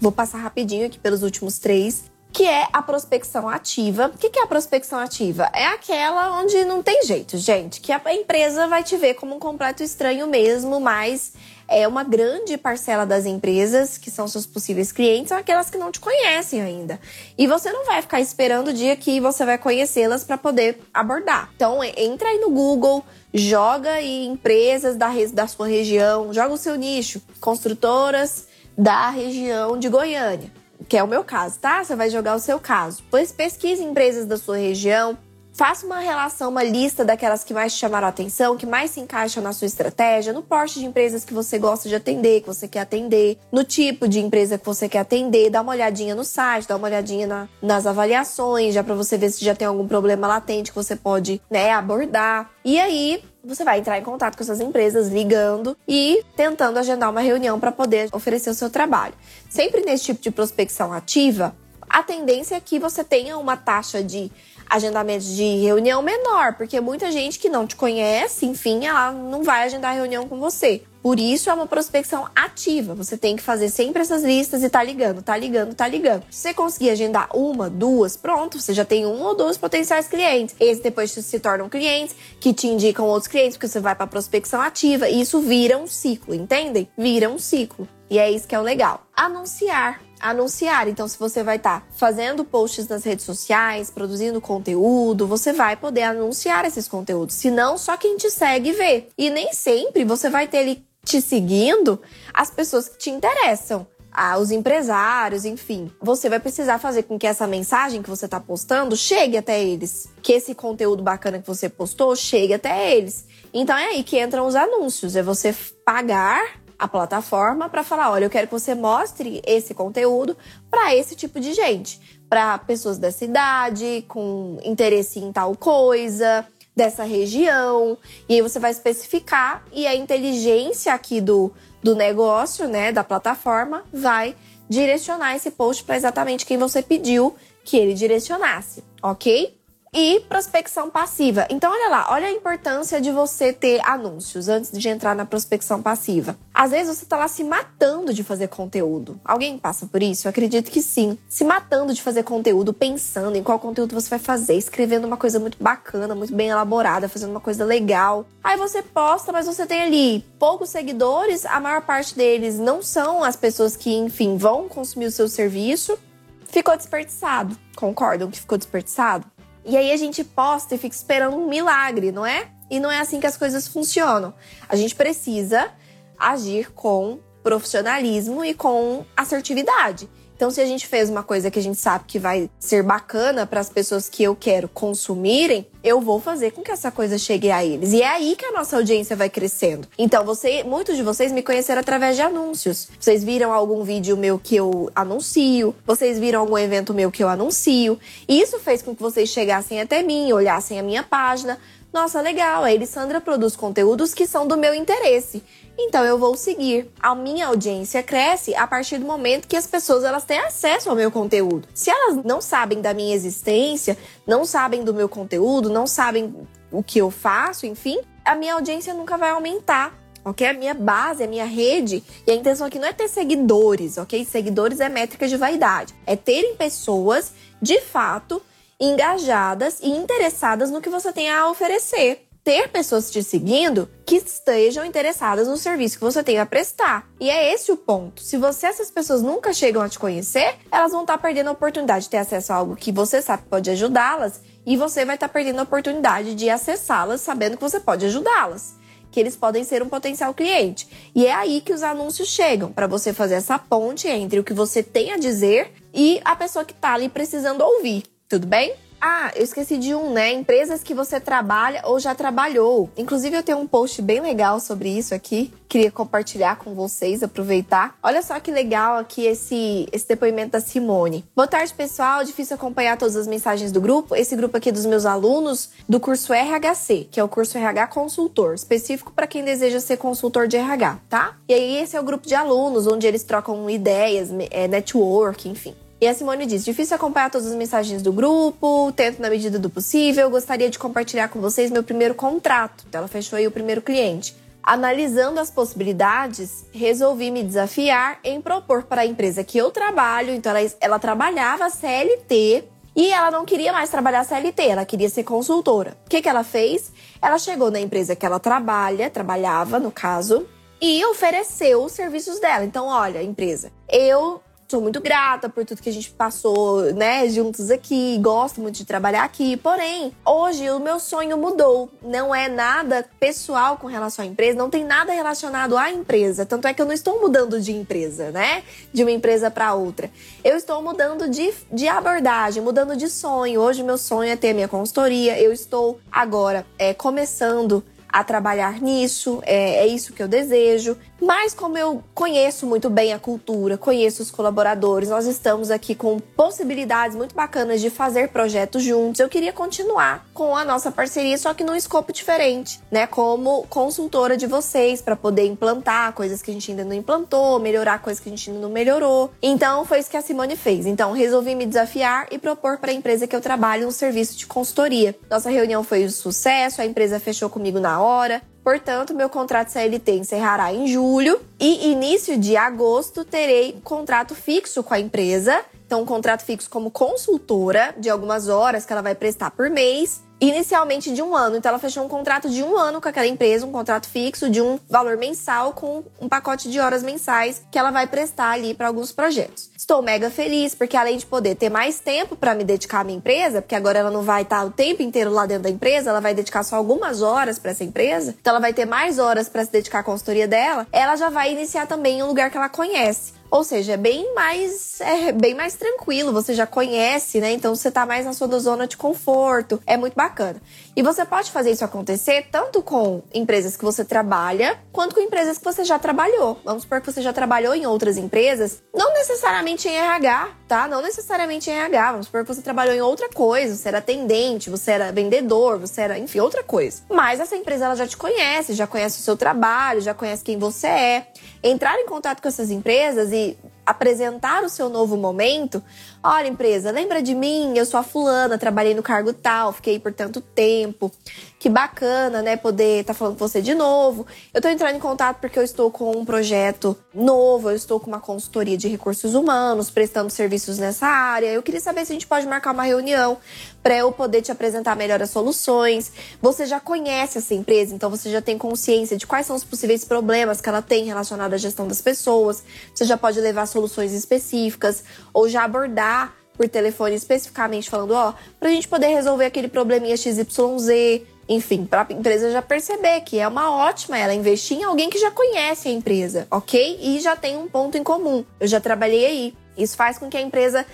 Vou passar rapidinho aqui pelos últimos três que é a prospecção ativa. O que é a prospecção ativa? É aquela onde não tem jeito, gente, que a empresa vai te ver como um completo estranho mesmo, mas é uma grande parcela das empresas que são seus possíveis clientes são aquelas que não te conhecem ainda. E você não vai ficar esperando o dia que você vai conhecê-las para poder abordar. Então, entra aí no Google, joga aí empresas da, da sua região, joga o seu nicho, construtoras da região de Goiânia que é o meu caso, tá? Você vai jogar o seu caso. Pois pesquise empresas da sua região, Faça uma relação, uma lista daquelas que mais te chamaram a atenção, que mais se encaixam na sua estratégia, no porte de empresas que você gosta de atender, que você quer atender, no tipo de empresa que você quer atender. Dá uma olhadinha no site, dá uma olhadinha na, nas avaliações, já para você ver se já tem algum problema latente que você pode né, abordar. E aí, você vai entrar em contato com essas empresas, ligando e tentando agendar uma reunião para poder oferecer o seu trabalho. Sempre nesse tipo de prospecção ativa, a tendência é que você tenha uma taxa de agendamento de reunião menor, porque muita gente que não te conhece, enfim, ela não vai agendar reunião com você. Por isso é uma prospecção ativa. Você tem que fazer sempre essas listas e tá ligando, tá ligando, tá ligando. Se você conseguir agendar uma, duas, pronto, você já tem um ou dois potenciais clientes. Esses depois se tornam clientes que te indicam outros clientes, porque você vai para prospecção ativa e isso vira um ciclo, entendem? Vira um ciclo. E é isso que é o legal. Anunciar anunciar. Então, se você vai estar tá fazendo posts nas redes sociais, produzindo conteúdo, você vai poder anunciar esses conteúdos. Senão, só quem te segue vê. E nem sempre você vai ter ali te seguindo as pessoas que te interessam. Ah, os empresários, enfim. Você vai precisar fazer com que essa mensagem que você está postando chegue até eles. Que esse conteúdo bacana que você postou chegue até eles. Então é aí que entram os anúncios. É você pagar a plataforma para falar: olha, eu quero que você mostre esse conteúdo para esse tipo de gente, para pessoas da cidade, com interesse em tal coisa, dessa região. E aí você vai especificar e a inteligência aqui do, do negócio, né, da plataforma, vai direcionar esse post para exatamente quem você pediu que ele direcionasse, ok? E prospecção passiva. Então, olha lá, olha a importância de você ter anúncios antes de entrar na prospecção passiva. Às vezes você está lá se matando de fazer conteúdo. Alguém passa por isso? Eu acredito que sim. Se matando de fazer conteúdo, pensando em qual conteúdo você vai fazer, escrevendo uma coisa muito bacana, muito bem elaborada, fazendo uma coisa legal. Aí você posta, mas você tem ali poucos seguidores, a maior parte deles não são as pessoas que, enfim, vão consumir o seu serviço. Ficou desperdiçado. Concordam que ficou desperdiçado? E aí a gente posta e fica esperando um milagre, não é? E não é assim que as coisas funcionam. A gente precisa agir com profissionalismo e com assertividade. Então, se a gente fez uma coisa que a gente sabe que vai ser bacana para as pessoas que eu quero consumirem, eu vou fazer com que essa coisa chegue a eles. E é aí que a nossa audiência vai crescendo. Então, você, muitos de vocês me conheceram através de anúncios. Vocês viram algum vídeo meu que eu anuncio, vocês viram algum evento meu que eu anuncio. E isso fez com que vocês chegassem até mim, olhassem a minha página. Nossa, legal, a Elisandra produz conteúdos que são do meu interesse então eu vou seguir. A minha audiência cresce a partir do momento que as pessoas elas têm acesso ao meu conteúdo. Se elas não sabem da minha existência, não sabem do meu conteúdo, não sabem o que eu faço, enfim, a minha audiência nunca vai aumentar. Ok? A minha base, a minha rede. E a intenção aqui não é ter seguidores, ok? Seguidores é métrica de vaidade. É terem pessoas, de fato, engajadas e interessadas no que você tem a oferecer ter pessoas te seguindo que estejam interessadas no serviço que você tem a prestar. E é esse o ponto. Se você essas pessoas nunca chegam a te conhecer, elas vão estar perdendo a oportunidade de ter acesso a algo que você sabe que pode ajudá-las e você vai estar perdendo a oportunidade de acessá-las sabendo que você pode ajudá-las que eles podem ser um potencial cliente. E é aí que os anúncios chegam, para você fazer essa ponte entre o que você tem a dizer e a pessoa que está ali precisando ouvir. Tudo bem? Ah, eu esqueci de um, né? Empresas que você trabalha ou já trabalhou. Inclusive, eu tenho um post bem legal sobre isso aqui. Queria compartilhar com vocês, aproveitar. Olha só que legal aqui esse, esse depoimento da Simone. Boa tarde, pessoal. Difícil acompanhar todas as mensagens do grupo. Esse grupo aqui é dos meus alunos do curso RHC, que é o curso RH Consultor, específico para quem deseja ser consultor de RH, tá? E aí, esse é o grupo de alunos, onde eles trocam ideias, é, network, enfim. E a Simone diz: difícil acompanhar todas as mensagens do grupo, tento na medida do possível, gostaria de compartilhar com vocês meu primeiro contrato. Então, ela fechou aí o primeiro cliente. Analisando as possibilidades, resolvi me desafiar em propor para a empresa que eu trabalho. Então, ela, ela trabalhava CLT e ela não queria mais trabalhar CLT, ela queria ser consultora. O que, que ela fez? Ela chegou na empresa que ela trabalha, trabalhava no caso, e ofereceu os serviços dela. Então, olha, empresa, eu sou muito grata por tudo que a gente passou, né, juntos aqui, gosto muito de trabalhar aqui. Porém, hoje o meu sonho mudou. Não é nada pessoal com relação à empresa, não tem nada relacionado à empresa. Tanto é que eu não estou mudando de empresa, né? De uma empresa para outra. Eu estou mudando de, de abordagem, mudando de sonho. Hoje, meu sonho é ter a minha consultoria. Eu estou agora é, começando a trabalhar nisso, é, é isso que eu desejo. Mas como eu conheço muito bem a cultura, conheço os colaboradores, nós estamos aqui com possibilidades muito bacanas de fazer projetos juntos. Eu queria continuar com a nossa parceria, só que num escopo diferente, né? Como consultora de vocês para poder implantar coisas que a gente ainda não implantou, melhorar coisas que a gente ainda não melhorou. Então foi isso que a Simone fez. Então resolvi me desafiar e propor para a empresa que eu trabalho um serviço de consultoria. Nossa reunião foi um sucesso, a empresa fechou comigo na hora. Portanto, meu contrato CLT encerrará em julho e início de agosto terei contrato fixo com a empresa. Então, um contrato fixo como consultora de algumas horas que ela vai prestar por mês inicialmente de um ano. Então ela fechou um contrato de um ano com aquela empresa, um contrato fixo de um valor mensal com um pacote de horas mensais que ela vai prestar ali para alguns projetos. Estou mega feliz porque além de poder ter mais tempo para me dedicar à minha empresa, porque agora ela não vai estar o tempo inteiro lá dentro da empresa, ela vai dedicar só algumas horas para essa empresa. Então ela vai ter mais horas para se dedicar à consultoria dela. Ela já vai iniciar também em um lugar que ela conhece. Ou seja, é bem mais é bem mais tranquilo, você já conhece, né? Então você tá mais na sua zona de conforto. É muito bacana. E você pode fazer isso acontecer tanto com empresas que você trabalha, quanto com empresas que você já trabalhou. Vamos supor que você já trabalhou em outras empresas, não necessariamente em RH, tá? Não necessariamente em RH. Vamos supor que você trabalhou em outra coisa, você era atendente, você era vendedor, você era, enfim, outra coisa. Mas essa empresa ela já te conhece, já conhece o seu trabalho, já conhece quem você é. Entrar em contato com essas empresas e apresentar o seu novo momento. Olha, empresa, lembra de mim? Eu sou a fulana, trabalhei no cargo tal, fiquei por tanto tempo. Que bacana, né? Poder estar tá falando com você de novo. Eu tô entrando em contato porque eu estou com um projeto novo, eu estou com uma consultoria de recursos humanos, prestando serviços nessa área. Eu queria saber se a gente pode marcar uma reunião para eu poder te apresentar melhor as soluções. Você já conhece essa empresa, então você já tem consciência de quais são os possíveis problemas que ela tem relacionados à gestão das pessoas. Você já pode levar soluções específicas ou já abordar por telefone especificamente falando, ó, pra gente poder resolver aquele probleminha XYZ, enfim, para a empresa já perceber que é uma ótima ela investir em alguém que já conhece a empresa, ok? E já tem um ponto em comum. Eu já trabalhei aí. Isso faz com que a empresa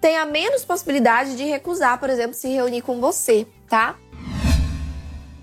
tenha menos possibilidade de recusar, por exemplo, se reunir com você, tá?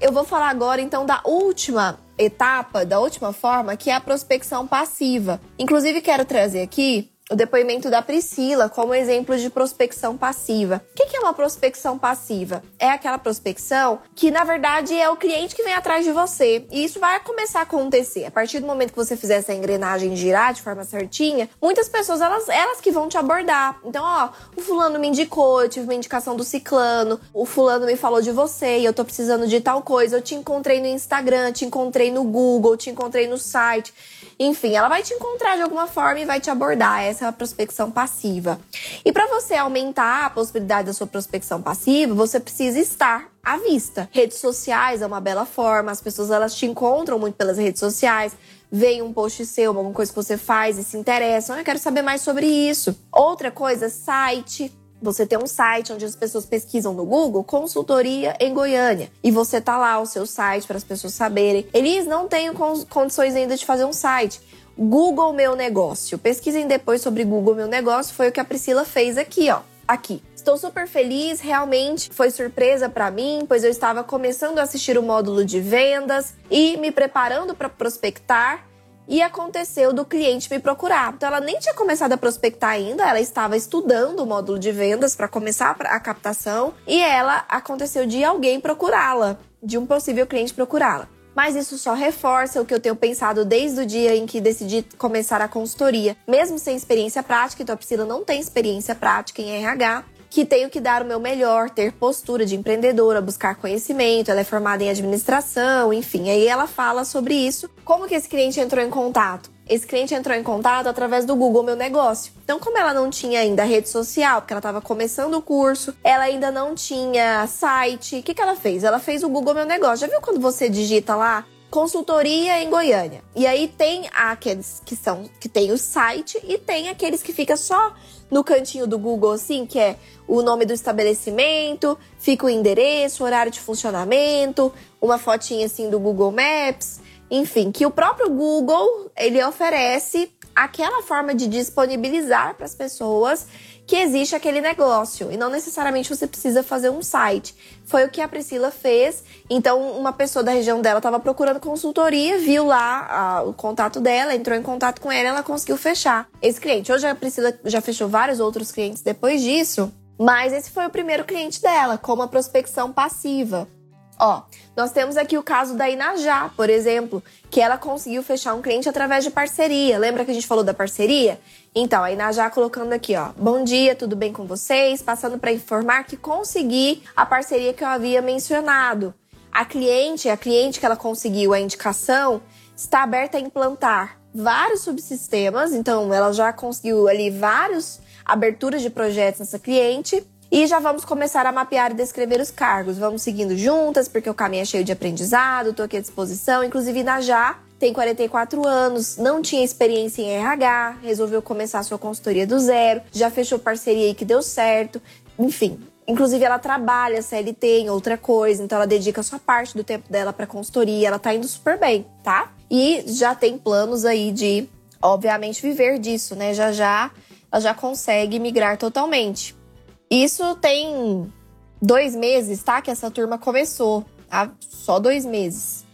Eu vou falar agora então da última etapa, da última forma, que é a prospecção passiva. Inclusive, quero trazer aqui o depoimento da Priscila como exemplo de prospecção passiva. O que é uma prospecção passiva? É aquela prospecção que, na verdade, é o cliente que vem atrás de você. E isso vai começar a acontecer. A partir do momento que você fizer essa engrenagem girar de forma certinha, muitas pessoas, elas, elas que vão te abordar. Então, ó, o fulano me indicou, eu tive uma indicação do ciclano, o fulano me falou de você e eu tô precisando de tal coisa, eu te encontrei no Instagram, te encontrei no Google, te encontrei no site. Enfim, ela vai te encontrar de alguma forma e vai te abordar. Essa é a prospecção passiva. E para você aumentar a possibilidade da sua prospecção passiva, você precisa estar à vista. Redes sociais é uma bela forma, as pessoas elas te encontram muito pelas redes sociais, veem um post seu, alguma coisa que você faz e se interessam. Eu quero saber mais sobre isso. Outra coisa, site. Você tem um site onde as pessoas pesquisam no Google consultoria em Goiânia e você tá lá o seu site para as pessoas saberem. Eles não têm condições ainda de fazer um site. Google Meu Negócio. Pesquisem depois sobre Google Meu Negócio, foi o que a Priscila fez aqui, ó. Aqui. Estou super feliz, realmente foi surpresa para mim, pois eu estava começando a assistir o módulo de vendas e me preparando para prospectar e aconteceu do cliente me procurar. Então ela nem tinha começado a prospectar ainda, ela estava estudando o módulo de vendas para começar a captação e ela aconteceu de alguém procurá-la, de um possível cliente procurá-la. Mas isso só reforça o que eu tenho pensado desde o dia em que decidi começar a consultoria. Mesmo sem experiência prática, então a Priscila não tem experiência prática em RH, que tenho que dar o meu melhor, ter postura de empreendedora, buscar conhecimento, ela é formada em administração, enfim. Aí ela fala sobre isso. Como que esse cliente entrou em contato? Esse cliente entrou em contato através do Google Meu Negócio. Então, como ela não tinha ainda rede social, porque ela estava começando o curso, ela ainda não tinha site, o que, que ela fez? Ela fez o Google Meu Negócio. Já viu quando você digita lá consultoria em Goiânia. E aí tem aqueles que são que tem o site e tem aqueles que fica só no cantinho do Google assim, que é o nome do estabelecimento, fica o endereço, horário de funcionamento, uma fotinha assim do Google Maps, enfim, que o próprio Google ele oferece aquela forma de disponibilizar para as pessoas que existe aquele negócio e não necessariamente você precisa fazer um site. Foi o que a Priscila fez. Então, uma pessoa da região dela estava procurando consultoria, viu lá a, o contato dela, entrou em contato com ela, ela conseguiu fechar esse cliente. Hoje a Priscila já fechou vários outros clientes depois disso, mas esse foi o primeiro cliente dela, como a prospecção passiva. Ó, nós temos aqui o caso da Inajá, por exemplo, que ela conseguiu fechar um cliente através de parceria. Lembra que a gente falou da parceria? Então, a Inajá colocando aqui, ó. Bom dia, tudo bem com vocês? Passando para informar que consegui a parceria que eu havia mencionado. A cliente, a cliente que ela conseguiu a indicação, está aberta a implantar vários subsistemas, então ela já conseguiu ali vários aberturas de projetos nessa cliente e já vamos começar a mapear e descrever os cargos. Vamos seguindo juntas, porque o caminho é cheio de aprendizado, estou aqui à disposição. Inclusive, Najá tem 44 anos, não tinha experiência em RH, resolveu começar sua consultoria do zero, já fechou parceria aí que deu certo. Enfim, Inclusive, ela trabalha CLT em outra coisa, então ela dedica sua parte do tempo dela para consultoria, ela tá indo super bem, tá? E já tem planos aí de, obviamente, viver disso, né? Já já ela já consegue migrar totalmente. Isso tem dois meses, tá? Que essa turma começou. Tá? Só dois meses.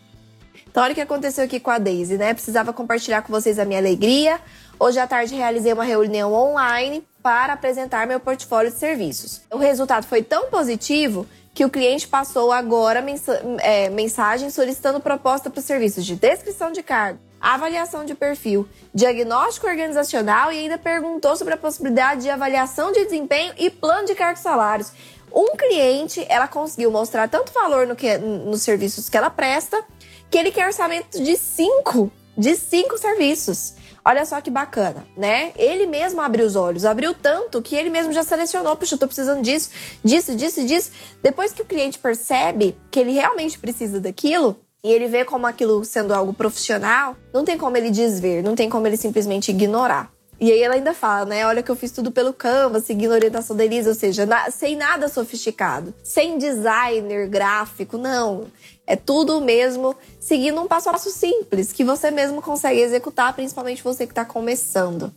Então, olha o que aconteceu aqui com a Daisy, né? Precisava compartilhar com vocês a minha alegria. Hoje à tarde realizei uma reunião online para apresentar meu portfólio de serviços. O resultado foi tão positivo que o cliente passou agora é, mensagem solicitando proposta para os serviços de descrição de cargo, avaliação de perfil, diagnóstico organizacional e ainda perguntou sobre a possibilidade de avaliação de desempenho e plano de cargos salários. Um cliente, ela conseguiu mostrar tanto valor no que, nos serviços que ela presta, que ele quer orçamento de cinco, de cinco serviços. Olha só que bacana, né? Ele mesmo abriu os olhos, abriu tanto que ele mesmo já selecionou, puxa, eu tô precisando disso, disso, disso, disso. Depois que o cliente percebe que ele realmente precisa daquilo, e ele vê como aquilo sendo algo profissional, não tem como ele desver, não tem como ele simplesmente ignorar. E aí ela ainda fala, né? Olha que eu fiz tudo pelo Canva, seguindo a orientação da Elisa, ou seja, na, sem nada sofisticado, sem designer gráfico, não. É tudo mesmo seguindo um passo a passo simples que você mesmo consegue executar, principalmente você que está começando.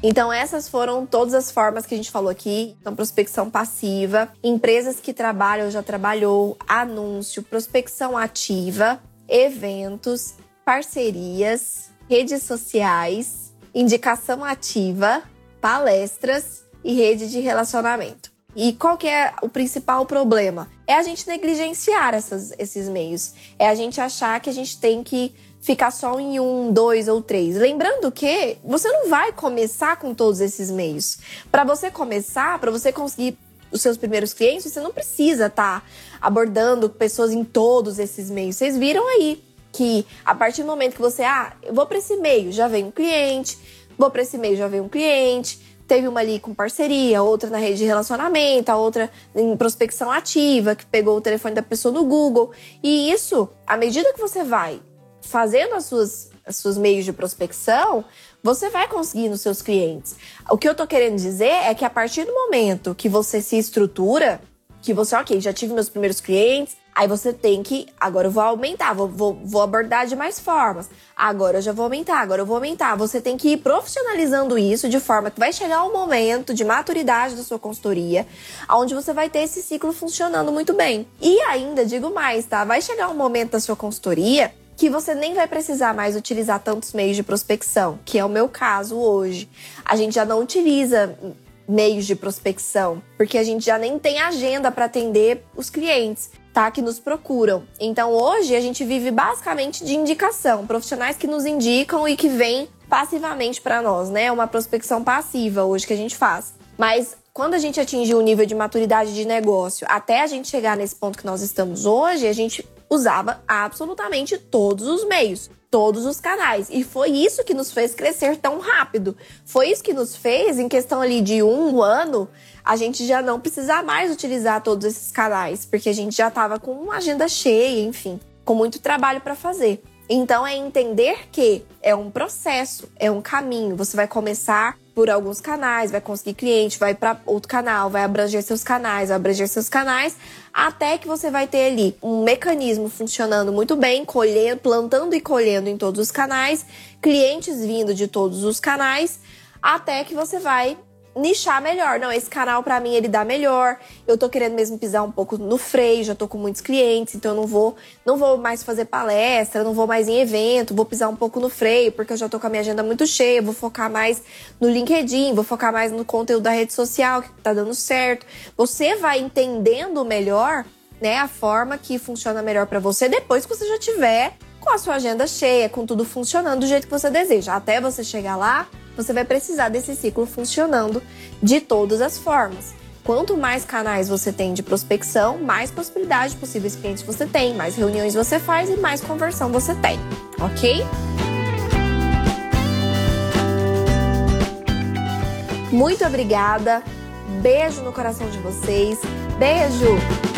Então, essas foram todas as formas que a gente falou aqui. Então, prospecção passiva, empresas que trabalham, já trabalhou, anúncio, prospecção ativa, eventos, parcerias, redes sociais, indicação ativa, palestras e rede de relacionamento. E qual que é o principal problema? É a gente negligenciar essas, esses meios. É a gente achar que a gente tem que ficar só em um, dois ou três. Lembrando que você não vai começar com todos esses meios. Para você começar, para você conseguir os seus primeiros clientes, você não precisa estar tá abordando pessoas em todos esses meios. Vocês viram aí que a partir do momento que você, ah, eu vou para esse meio, já vem um cliente, vou para esse meio, já vem um cliente. Teve uma ali com parceria, outra na rede de relacionamento, a outra em prospecção ativa, que pegou o telefone da pessoa no Google. E isso, à medida que você vai fazendo as suas, as suas meios de prospecção, você vai conseguir nos seus clientes. O que eu tô querendo dizer é que a partir do momento que você se estrutura, que você, ok, já tive meus primeiros clientes, aí você tem que, agora eu vou aumentar, vou, vou, vou abordar de mais formas. Agora eu já vou aumentar, agora eu vou aumentar. Você tem que ir profissionalizando isso de forma que vai chegar um momento de maturidade da sua consultoria, onde você vai ter esse ciclo funcionando muito bem. E ainda digo mais, tá? Vai chegar um momento da sua consultoria que você nem vai precisar mais utilizar tantos meios de prospecção, que é o meu caso hoje. A gente já não utiliza meios de prospecção, porque a gente já nem tem agenda para atender os clientes, tá? Que nos procuram. Então hoje a gente vive basicamente de indicação, profissionais que nos indicam e que vêm passivamente para nós, né? Uma prospecção passiva hoje que a gente faz. Mas quando a gente atingir o nível de maturidade de negócio, até a gente chegar nesse ponto que nós estamos hoje, a gente usava absolutamente todos os meios, todos os canais. E foi isso que nos fez crescer tão rápido. Foi isso que nos fez, em questão ali de um ano, a gente já não precisar mais utilizar todos esses canais, porque a gente já estava com uma agenda cheia, enfim. com muito trabalho para fazer. Então é entender que é um processo, é um caminho. Você vai começar por alguns canais, vai conseguir cliente, vai para outro canal, vai abranger seus canais, vai abranger seus canais, até que você vai ter ali um mecanismo funcionando muito bem, colhendo, plantando e colhendo em todos os canais, clientes vindo de todos os canais, até que você vai nichar melhor. Não, esse canal para mim ele dá melhor. Eu tô querendo mesmo pisar um pouco no freio, já tô com muitos clientes, então eu não vou, não vou mais fazer palestra, não vou mais em evento, vou pisar um pouco no freio, porque eu já tô com a minha agenda muito cheia, vou focar mais no LinkedIn, vou focar mais no conteúdo da rede social que tá dando certo. Você vai entendendo melhor, né, a forma que funciona melhor para você depois que você já tiver com a sua agenda cheia, com tudo funcionando do jeito que você deseja. Até você chegar lá, você vai precisar desse ciclo funcionando de todas as formas. Quanto mais canais você tem de prospecção, mais possibilidade de possíveis clientes você tem, mais reuniões você faz e mais conversão você tem, ok? Muito obrigada, beijo no coração de vocês, beijo!